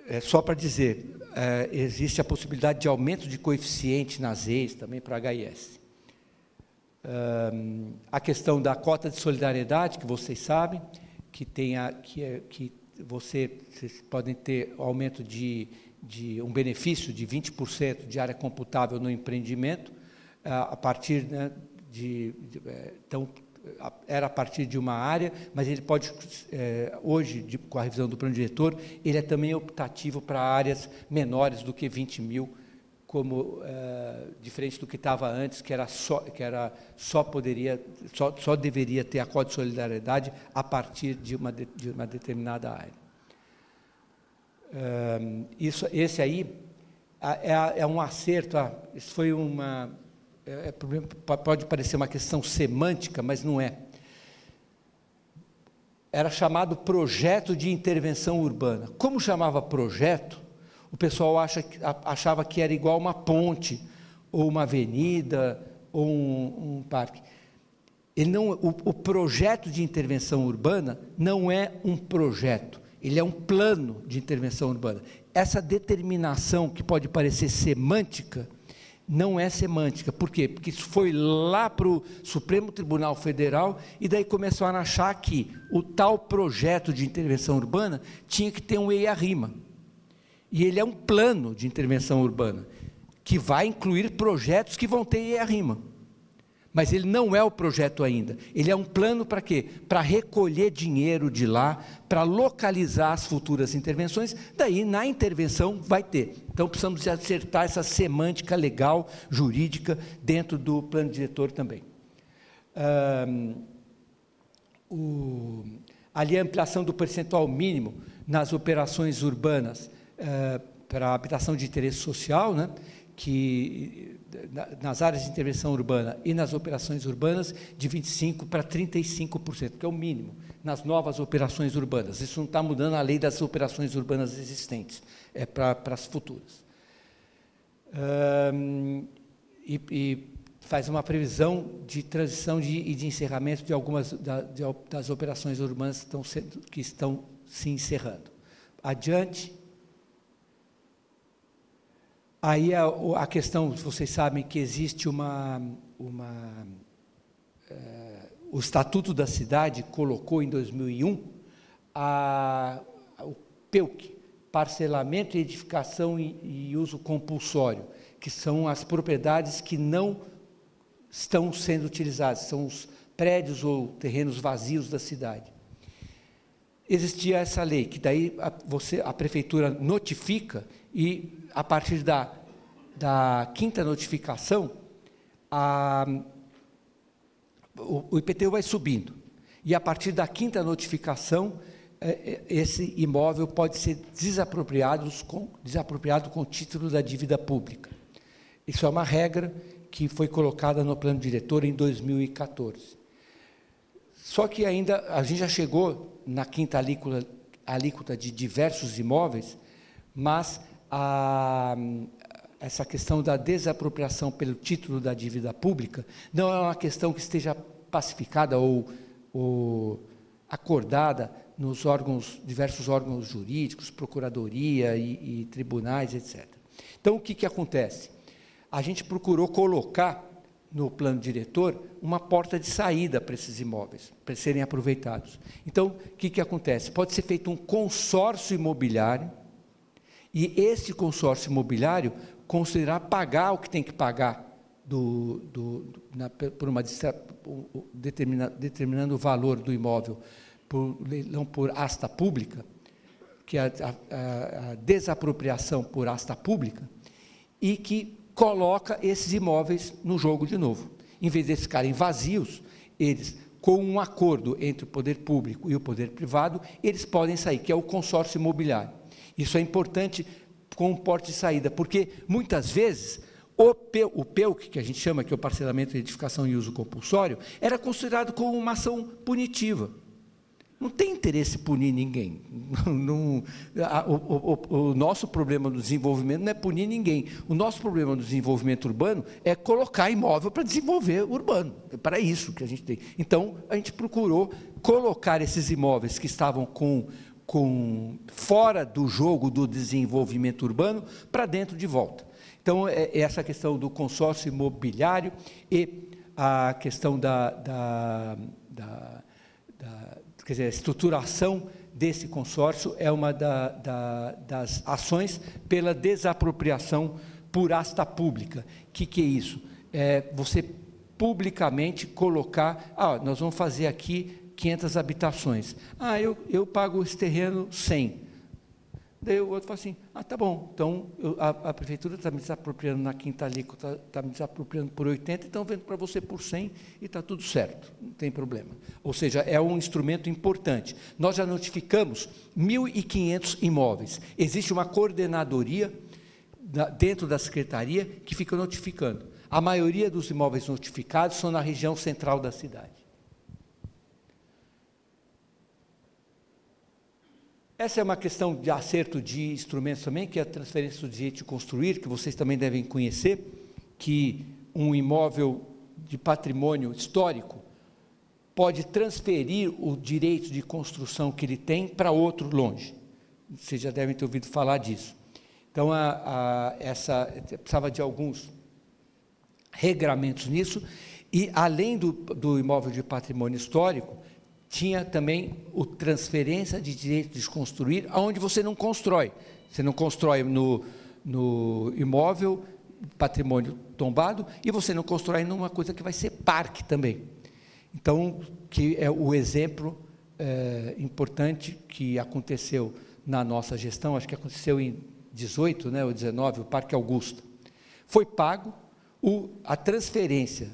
É só para dizer, é, existe a possibilidade de aumento de coeficiente nas ex também para HIS a questão da cota de solidariedade, que vocês sabem, que, tem a, que, é, que você, vocês podem ter aumento de, de um benefício de 20% de área computável no empreendimento, a partir né, de, de, é, então, era a partir de uma área, mas ele pode, é, hoje, de, com a revisão do plano diretor, ele é também optativo para áreas menores do que 20 mil como é, diferente do que estava antes, que era só que era só poderia só, só deveria ter a código de solidariedade a partir de uma de, de uma determinada área. É, isso esse aí é, é um acerto. Isso foi uma é, é pode parecer uma questão semântica, mas não é. Era chamado projeto de intervenção urbana. Como chamava projeto? O pessoal acha, achava que era igual uma ponte, ou uma avenida, ou um, um parque. Ele não, o, o projeto de intervenção urbana não é um projeto, ele é um plano de intervenção urbana. Essa determinação, que pode parecer semântica, não é semântica. Por quê? Porque isso foi lá para o Supremo Tribunal Federal e daí começaram a achar que o tal projeto de intervenção urbana tinha que ter um EIA-RIMA. E ele é um plano de intervenção urbana, que vai incluir projetos que vão ter ERIMA. Mas ele não é o projeto ainda. Ele é um plano para quê? Para recolher dinheiro de lá, para localizar as futuras intervenções. Daí, na intervenção, vai ter. Então, precisamos acertar essa semântica legal, jurídica, dentro do plano diretor também. Um, o, ali, a ampliação do percentual mínimo nas operações urbanas eh, para a habitação de interesse social, né, que nas áreas de intervenção urbana e nas operações urbanas, de 25% para 35%, que é o mínimo, nas novas operações urbanas. Isso não está mudando a lei das operações urbanas existentes, é para, para as futuras. Um, e, e, faz uma previsão de transição de, e de encerramento de algumas da, de, das operações urbanas que estão, sendo, que estão se encerrando. Adiante, Aí a, a, questão, vocês sabem que existe uma. uma é, o Estatuto da Cidade colocou em 2001 a, o PEUC, Parcelamento, Edificação e, e Uso Compulsório, que são as propriedades que não estão sendo utilizadas, são os prédios ou terrenos vazios da cidade. Existia essa lei, que daí a, você, a prefeitura notifica e a partir da, da quinta notificação, a, o, o IPTU vai subindo. E a partir da quinta notificação, é, é, esse imóvel pode ser desapropriado com, desapropriado com título da dívida pública. Isso é uma regra que foi colocada no plano diretor em 2014. Só que ainda a gente já chegou na quinta alíquota, alíquota de diversos imóveis, mas a, essa questão da desapropriação pelo título da dívida pública não é uma questão que esteja pacificada ou, ou acordada nos órgãos, diversos órgãos jurídicos, procuradoria e, e tribunais, etc. Então, o que, que acontece? A gente procurou colocar no plano diretor uma porta de saída para esses imóveis, para serem aproveitados. Então, o que, que acontece? Pode ser feito um consórcio imobiliário, e esse consórcio imobiliário considerar pagar o que tem que pagar do, do, na, por uma determina, determinando o valor do imóvel por leilão por asta pública, que é a, a, a desapropriação por asta pública, e que coloca esses imóveis no jogo de novo. Em vez de ficarem vazios, eles, com um acordo entre o poder público e o poder privado, eles podem sair, que é o consórcio imobiliário. Isso é importante com o porte de saída, porque muitas vezes o, o PEUC, que a gente chama que é o parcelamento de edificação e uso compulsório, era considerado como uma ação punitiva não tem interesse punir ninguém. *laughs* Não, a, o, o, o, nosso problema do desenvolvimento não é punir ninguém. O nosso problema do desenvolvimento urbano é colocar imóvel para desenvolver urbano. É para isso que a gente tem. Então, a gente procurou colocar esses imóveis que estavam com, com fora do jogo do desenvolvimento urbano para dentro de volta. Então, é, é essa questão do consórcio imobiliário e a questão da, da, da, da quer dizer, a estruturação desse consórcio é uma da, da, das ações pela desapropriação por asta pública. O que, que é isso? É você publicamente colocar, ah, nós vamos fazer aqui 500 habitações. Ah, eu, eu pago esse terreno 100. Daí o outro fala assim: ah, tá bom, então eu, a, a, prefeitura está me desapropriando na quinta alíquota, está tá me desapropriando por 80, então vendo para você por 100 e está tudo certo, não tem problema. Ou seja, é um instrumento importante. Nós já notificamos 1.500 imóveis. Existe uma coordenadoria da, dentro da secretaria que fica notificando. A maioria dos imóveis notificados são na região central da cidade. Essa é uma questão de acerto de instrumentos também, que é a transferência do direito de construir, que vocês também devem conhecer, que um imóvel de patrimônio histórico pode transferir o direito de construção que ele tem para outro longe. Vocês já devem ter ouvido falar disso. Então, a, a, essa precisava de alguns regramentos nisso, e além do, do imóvel de patrimônio histórico, tinha também o transferência de direito de construir, aonde você não constrói. Você não constrói no, no imóvel, patrimônio tombado, e você não constrói numa coisa que vai ser parque também. Então, que é o exemplo é, importante que aconteceu na nossa gestão, acho que aconteceu em 18, né, ou 19, o Parque Augusta. Foi pago o, a transferência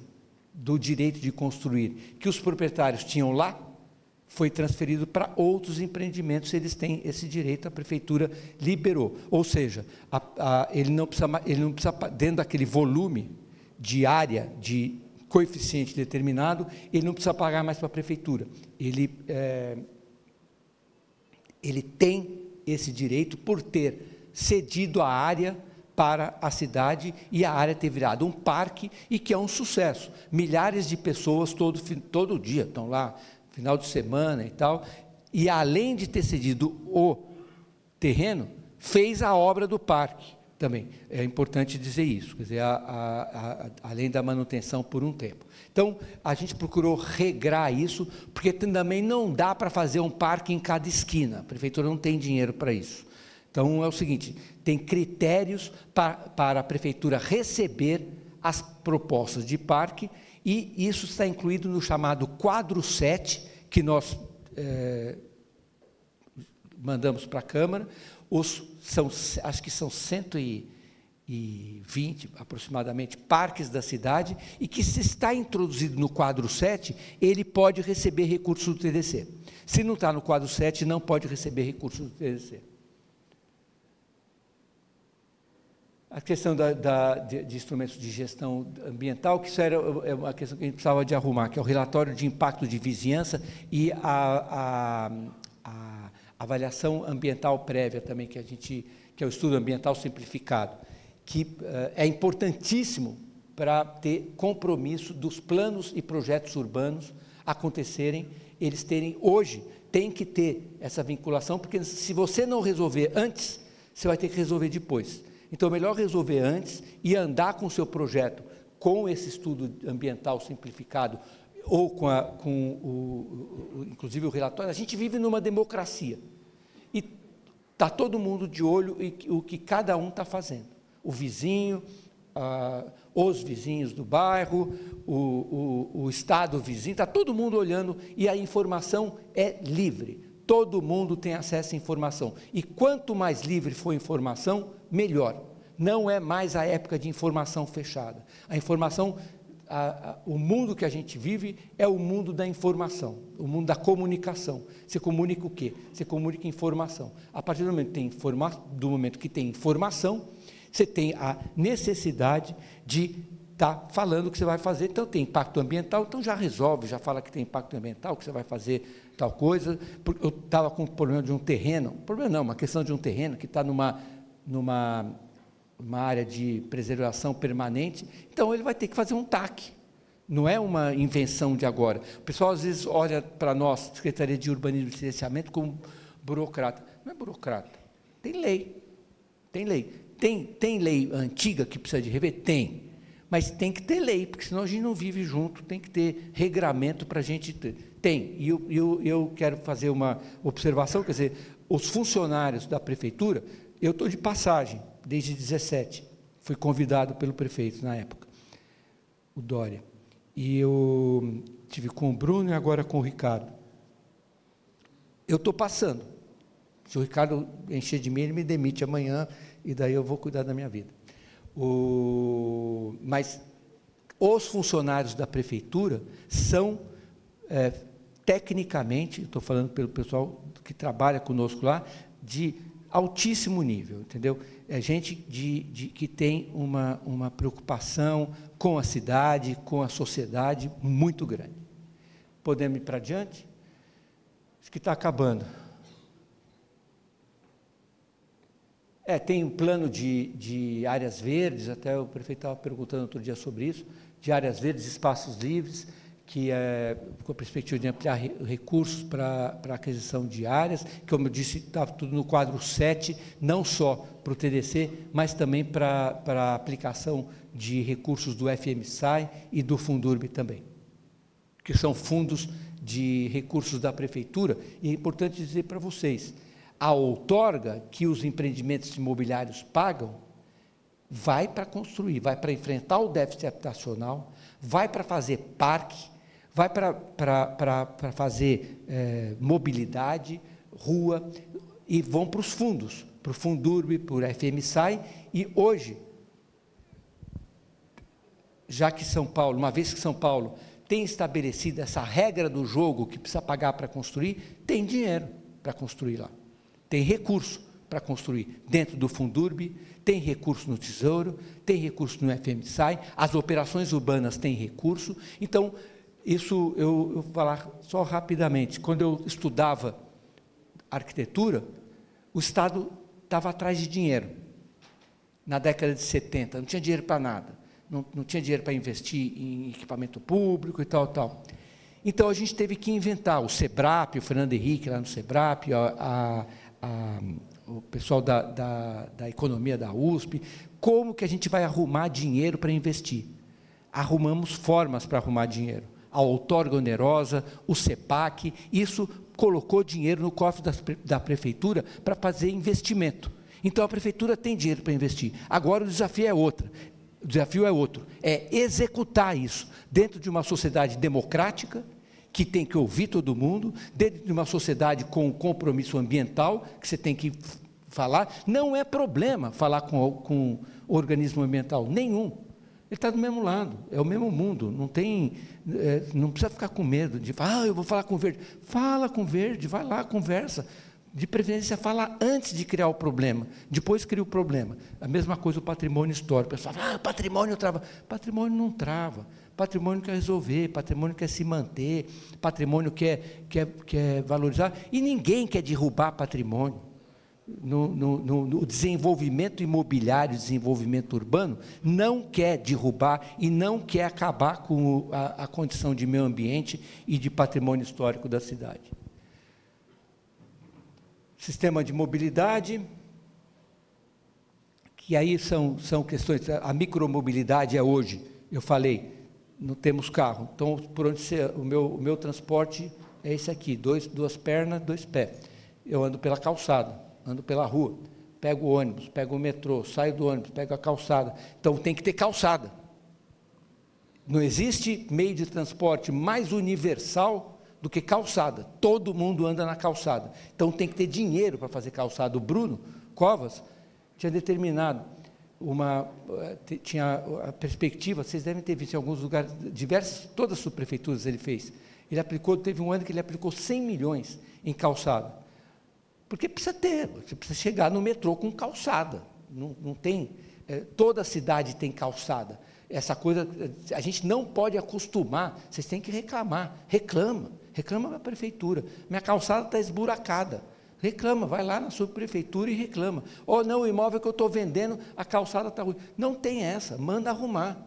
do direito de construir que os proprietários tinham lá, foi transferido para outros empreendimentos, eles têm esse direito, a prefeitura liberou. Ou seja, a, a, ele, não precisa, ele não precisa, dentro daquele volume de área, de coeficiente determinado, ele não precisa pagar mais para a prefeitura. Ele, é, ele tem esse direito por ter cedido a área para a cidade e a área ter virado um parque e que é um sucesso. Milhares de pessoas todo, todo dia estão lá final de semana e tal, e além de ter cedido o terreno, fez a obra do parque também. É importante dizer isso, quer dizer, a, a, a, além da manutenção por um tempo. Então, a gente procurou regrar isso, porque também não dá para fazer um parque em cada esquina, a prefeitura não tem dinheiro para isso. Então, é o seguinte: tem critérios para, para a prefeitura receber as propostas de parque e isso está incluído no chamado quadro 7, que nós é, mandamos para a Câmara. Os, são, acho que são 120 aproximadamente parques da cidade, e que se está introduzido no quadro 7, ele pode receber recursos do TDC. Se não está no quadro 7, não pode receber recursos do TDC. A questão da, da, de, de, instrumentos de gestão ambiental, que isso era é uma questão que a gente precisava de arrumar, que é o relatório de impacto de vizinhança e a, a, a avaliação ambiental prévia também, que a gente, que é o estudo ambiental simplificado, que uh, é importantíssimo para ter compromisso dos planos e projetos urbanos acontecerem, eles terem hoje, tem que ter essa vinculação, porque se você não resolver antes, você vai ter que resolver depois. Então, é melhor resolver antes e andar com o seu projeto com esse estudo ambiental simplificado, ou com, a, com o, o, inclusive o relatório, a gente vive numa democracia. E está todo mundo de olho em o que cada um está fazendo. O vizinho, os vizinhos do bairro, o, o, o estado vizinho, está todo mundo olhando e a informação é livre. Todo mundo tem acesso à informação. E quanto mais livre for a informação, melhor. Não é mais a época de informação fechada. A informação, a, a, o mundo que a gente vive é o mundo da informação, o mundo da comunicação. Você comunica o quê? Você comunica informação. A partir do momento, tem informa, do momento que tem informação, você tem a necessidade de tá falando o que você vai fazer. Então, tem impacto ambiental, então já resolve, já fala que tem impacto ambiental, que você vai fazer tal coisa. Eu estava com um problema de um terreno, problema não, uma questão de um terreno que está numa, numa uma área de preservação permanente, então ele vai ter que fazer um TAC. Não é uma invenção de agora. O pessoal às vezes olha para nós, Secretaria de Urbanismo e Licenciamento, como burocrata. Não é burocrata. Tem lei. Tem lei. Tem, tem lei antiga que precisa de rever? Tem. Mas tem que ter lei, porque senão a gente não vive junto, tem que ter regramento para a gente ter. Tem. E eu, eu, eu quero fazer uma observação, quer dizer, os funcionários da prefeitura, eu estou de passagem desde 17. Fui convidado pelo prefeito na época, o Dória. E eu tive com o Bruno e agora com o Ricardo. Eu estou passando. Se o Ricardo encher de mim, ele me demite amanhã e daí eu vou cuidar da minha vida. O, mas os funcionários da prefeitura são, é, tecnicamente, estou falando pelo pessoal que trabalha conosco lá, de altíssimo nível, entendeu? É gente de, de, que tem uma, uma preocupação com a cidade, com a sociedade muito grande. Podemos ir para adiante? Acho que está acabando. É, tem um plano de, de áreas verdes, até o prefeito estava perguntando outro dia sobre isso, de áreas verdes, espaços livres, que é com a perspectiva de ampliar recursos para, para aquisição de áreas, que, como eu disse, estava tudo no quadro 7, não só para o TDC, mas também para, para a aplicação de recursos do FMSAI e do Fundurb também, que são fundos de recursos da Prefeitura, e é importante dizer para vocês, a outorga que os empreendimentos imobiliários pagam vai para construir, vai para enfrentar o déficit habitacional, vai para fazer parque, vai para fazer é, mobilidade, rua, e vão para os fundos, para o Fundurb, para o FMSAI, e hoje, já que São Paulo, uma vez que São Paulo tem estabelecido essa regra do jogo que precisa pagar para construir, tem dinheiro para construir lá tem recurso para construir dentro do Fundurb, tem recurso no Tesouro, tem recurso no FMSAI, as operações urbanas têm recurso. Então, isso eu, eu vou falar só rapidamente. Quando eu estudava arquitetura, o Estado estava atrás de dinheiro. Na década de 70, não tinha dinheiro para nada. Não, não tinha dinheiro para investir em equipamento público e tal, tal. Então a gente teve que inventar o SEBRAP, o Fernando Henrique lá no SEBRAP, a, a a, o pessoal da, da, da economia da USP, como que a gente vai arrumar dinheiro para investir? Arrumamos formas para arrumar dinheiro. A outorga onerosa, o CEPAC, isso colocou dinheiro no cofre da, da prefeitura para fazer investimento. Então a prefeitura tem dinheiro para investir. Agora o desafio é outro. O desafio é outro, é executar isso dentro de uma sociedade democrática, que tem que ouvir todo mundo, dentro de uma sociedade com compromisso ambiental, que você tem que falar, não é problema falar com, com organismo ambiental, nenhum. Ele está do mesmo lado, é o mesmo mundo, não tem, é, não precisa ficar com medo de ah, eu vou falar com o verde. Fala com o verde, vai lá, conversa. De preferência, fala antes de criar o problema, depois cria o problema. A mesma coisa o patrimônio histórico. O pessoal fala, ah, patrimônio trava. Patrimônio não trava. Patrimônio quer resolver, patrimônio quer se manter, patrimônio quer, quer, quer valorizar, e ninguém quer derrubar patrimônio. No, no, no, desenvolvimento imobiliário, desenvolvimento urbano, não quer derrubar e não quer acabar com a, a condição de meio ambiente e de patrimônio histórico da cidade. Sistema de mobilidade, que aí são, são questões, a micromobilidade é hoje Eu falei, não temos carro, então por onde você, o, meu, o meu transporte é esse aqui, dois, duas pernas, dois pés. Eu ando pela calçada, ando pela rua, pego o ônibus, pego o metrô, saio do ônibus, pego a calçada. Então tem que ter calçada. Não existe meio de transporte mais universal do que calçada. Todo mundo anda na calçada. Então tem que ter dinheiro para fazer calçada. O Bruno Covas tinha determinado uma eh, tinha a perspectiva, vocês devem ter visto em alguns lugares, diversas, todas as subprefeituras ele fez. Ele aplicou, teve um ano que ele aplicou 100 milhões em calçada. Porque precisa ter, você precisa chegar no metrô com calçada. Não, não tem, é, toda cidade tem calçada. Essa coisa, a gente não pode acostumar, vocês têm que reclamar. Reclama, reclama para a prefeitura. Minha calçada está esburacada. Reclama, vai lá na subprefeitura e reclama. Ou oh, não, o imóvel que eu estou vendendo, a calçada está ruim. Não tem essa, manda arrumar.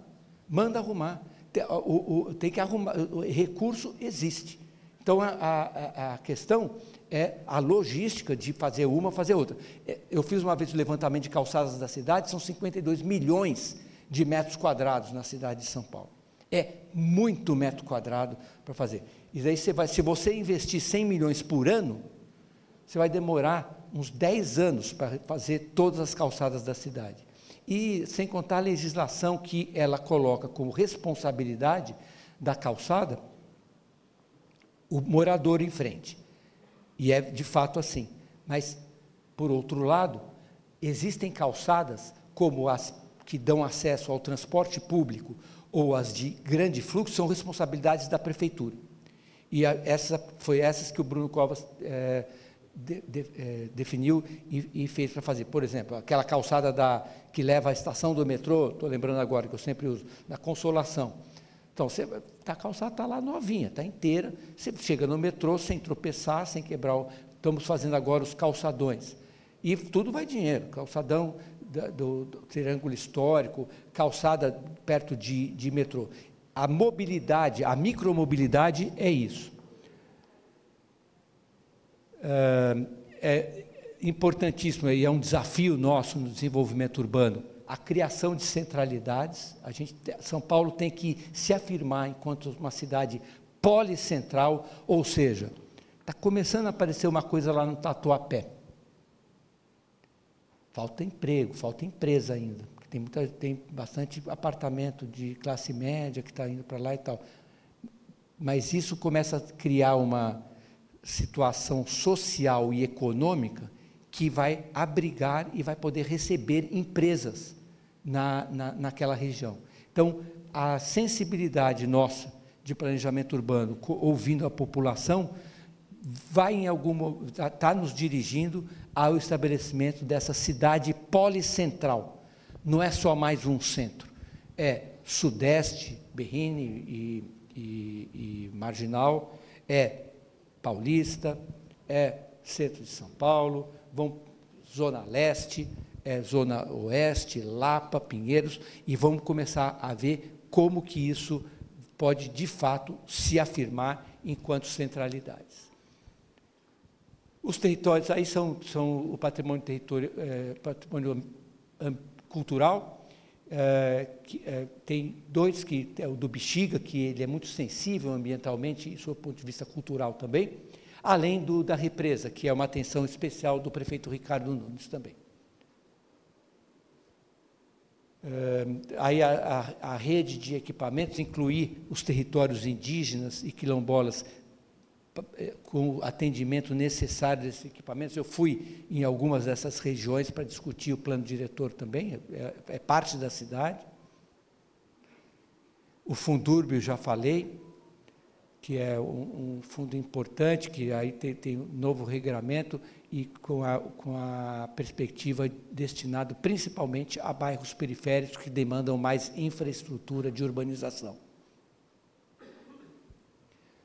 Manda arrumar. Tem, o, o, tem que arrumar, o recurso existe. Então a, a, a questão é a logística de fazer uma, fazer outra. É, eu fiz uma vez o levantamento de calçadas da cidade, são 52 milhões de metros quadrados na cidade de São Paulo. É muito metro quadrado para fazer. E daí você vai, se você investir 100 milhões por ano, você vai demorar uns 10 anos para fazer todas as calçadas da cidade. E sem contar a legislação que ela coloca como responsabilidade da calçada o morador em frente. E é de fato assim. Mas, por outro lado, existem calçadas como as que dão acesso ao transporte público ou as de grande fluxo são responsabilidades da prefeitura. E a, essa foi essas que o Bruno Covas é, de, de, é, definiu e, e fez para fazer. Por exemplo, aquela calçada da, que leva à estação do metrô, estou lembrando agora que eu sempre uso, da Consolação. Então, você, tá, a calçada está lá novinha, está inteira. Você chega no metrô sem tropeçar, sem quebrar. O, estamos fazendo agora os calçadões. E tudo vai dinheiro. Calçadão do, do triângulo histórico, calçada perto de, de metrô. A mobilidade, a micromobilidade é isso. É importantíssimo e é um desafio nosso no desenvolvimento urbano a criação de centralidades. A gente, São Paulo tem que se afirmar enquanto uma cidade policentral, ou seja, está começando a aparecer uma coisa lá no Tatuapé. Falta emprego, falta empresa ainda. Tem, muita, tem bastante apartamento de classe média que está indo para lá e tal. Mas isso começa a criar uma situação social e econômica que vai abrigar e vai poder receber empresas na, na, naquela região. Então, a sensibilidade nossa de planejamento urbano, ouvindo a população, vai em alguma está tá nos dirigindo ao estabelecimento dessa cidade policentral. Não é só mais um centro, é Sudeste, Berrine e, e, e Marginal, é Paulista, é centro de São Paulo, vão Zona Leste, é, Zona Oeste, Lapa, Pinheiros, e vamos começar a ver como que isso pode, de fato, se afirmar enquanto centralidades. Os territórios aí são, são o patrimônio, território, é, patrimônio cultural, é, que, é, tem dois, que é o do Bexiga, que ele é muito sensível ambientalmente e, do ponto de vista cultural também, além do da represa, que é uma atenção especial do prefeito Ricardo Nunes também. Aí a, a, a, rede de equipamentos incluir os territórios indígenas e quilombolas é, com o atendimento necessário desses equipamentos. Eu fui em algumas dessas regiões para discutir o plano diretor também, é, é parte da cidade. O Fundúrbio, já falei, que é um, um, fundo importante, que aí tem, tem um novo regramento e com a, com a perspectiva destinado principalmente a bairros periféricos que demandam mais infraestrutura de urbanização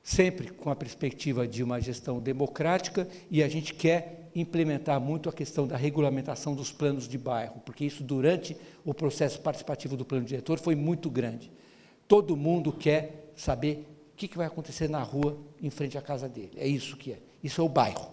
sempre com a perspectiva de uma gestão democrática e a gente quer implementar muito a questão da regulamentação dos planos de bairro, porque isso durante o processo participativo do plano diretor foi muito grande. Todo mundo quer saber o que, vai acontecer na rua em frente à casa dele. É isso que é. Isso é o bairro.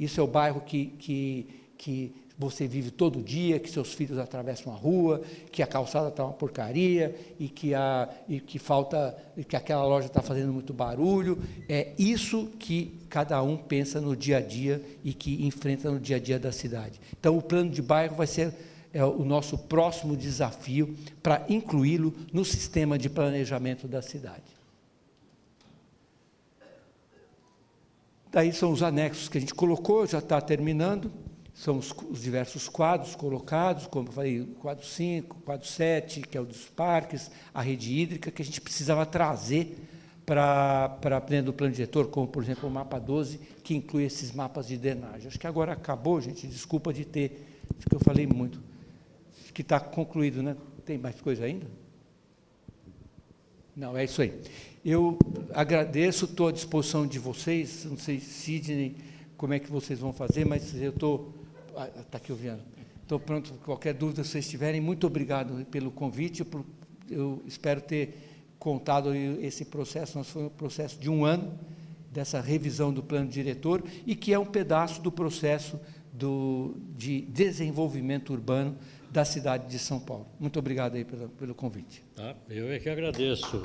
Isso é o bairro que, que, que você vive todo dia, que seus filhos atravessam a rua, que a calçada está uma porcaria e que, a, e que falta, que aquela loja está fazendo muito barulho. É isso que cada um pensa no dia a dia e que enfrenta no dia a dia da cidade. Então, o plano de bairro vai ser é, o nosso próximo desafio para incluí-lo no sistema de planejamento da cidade. Daí são os anexos que a gente colocou, já está terminando são os, os, diversos quadros colocados, como eu falei, quadro 5, o quadro 7, que é o dos parques, a rede hídrica, que a gente precisava trazer para dentro do plano diretor, como, por exemplo, o mapa 12, que inclui esses mapas de drenagem. Acho que agora acabou, gente, desculpa de ter, que eu falei muito, que está concluído, né? Tem mais coisa ainda? Não, é isso aí. Eu agradeço, estou à disposição de vocês, não sei, Sidney, como é que vocês vão fazer, mas eu estou Está ah, aqui ouvindo. Estou pronto, qualquer dúvida que vocês tiverem. Muito obrigado pelo convite. Eu espero ter contado esse processo. Nós foi um processo de um ano dessa revisão do plano diretor e que é um pedaço do processo do, de desenvolvimento urbano da cidade de São Paulo. Muito obrigado aí pelo, pelo convite. Tá, eu é que agradeço.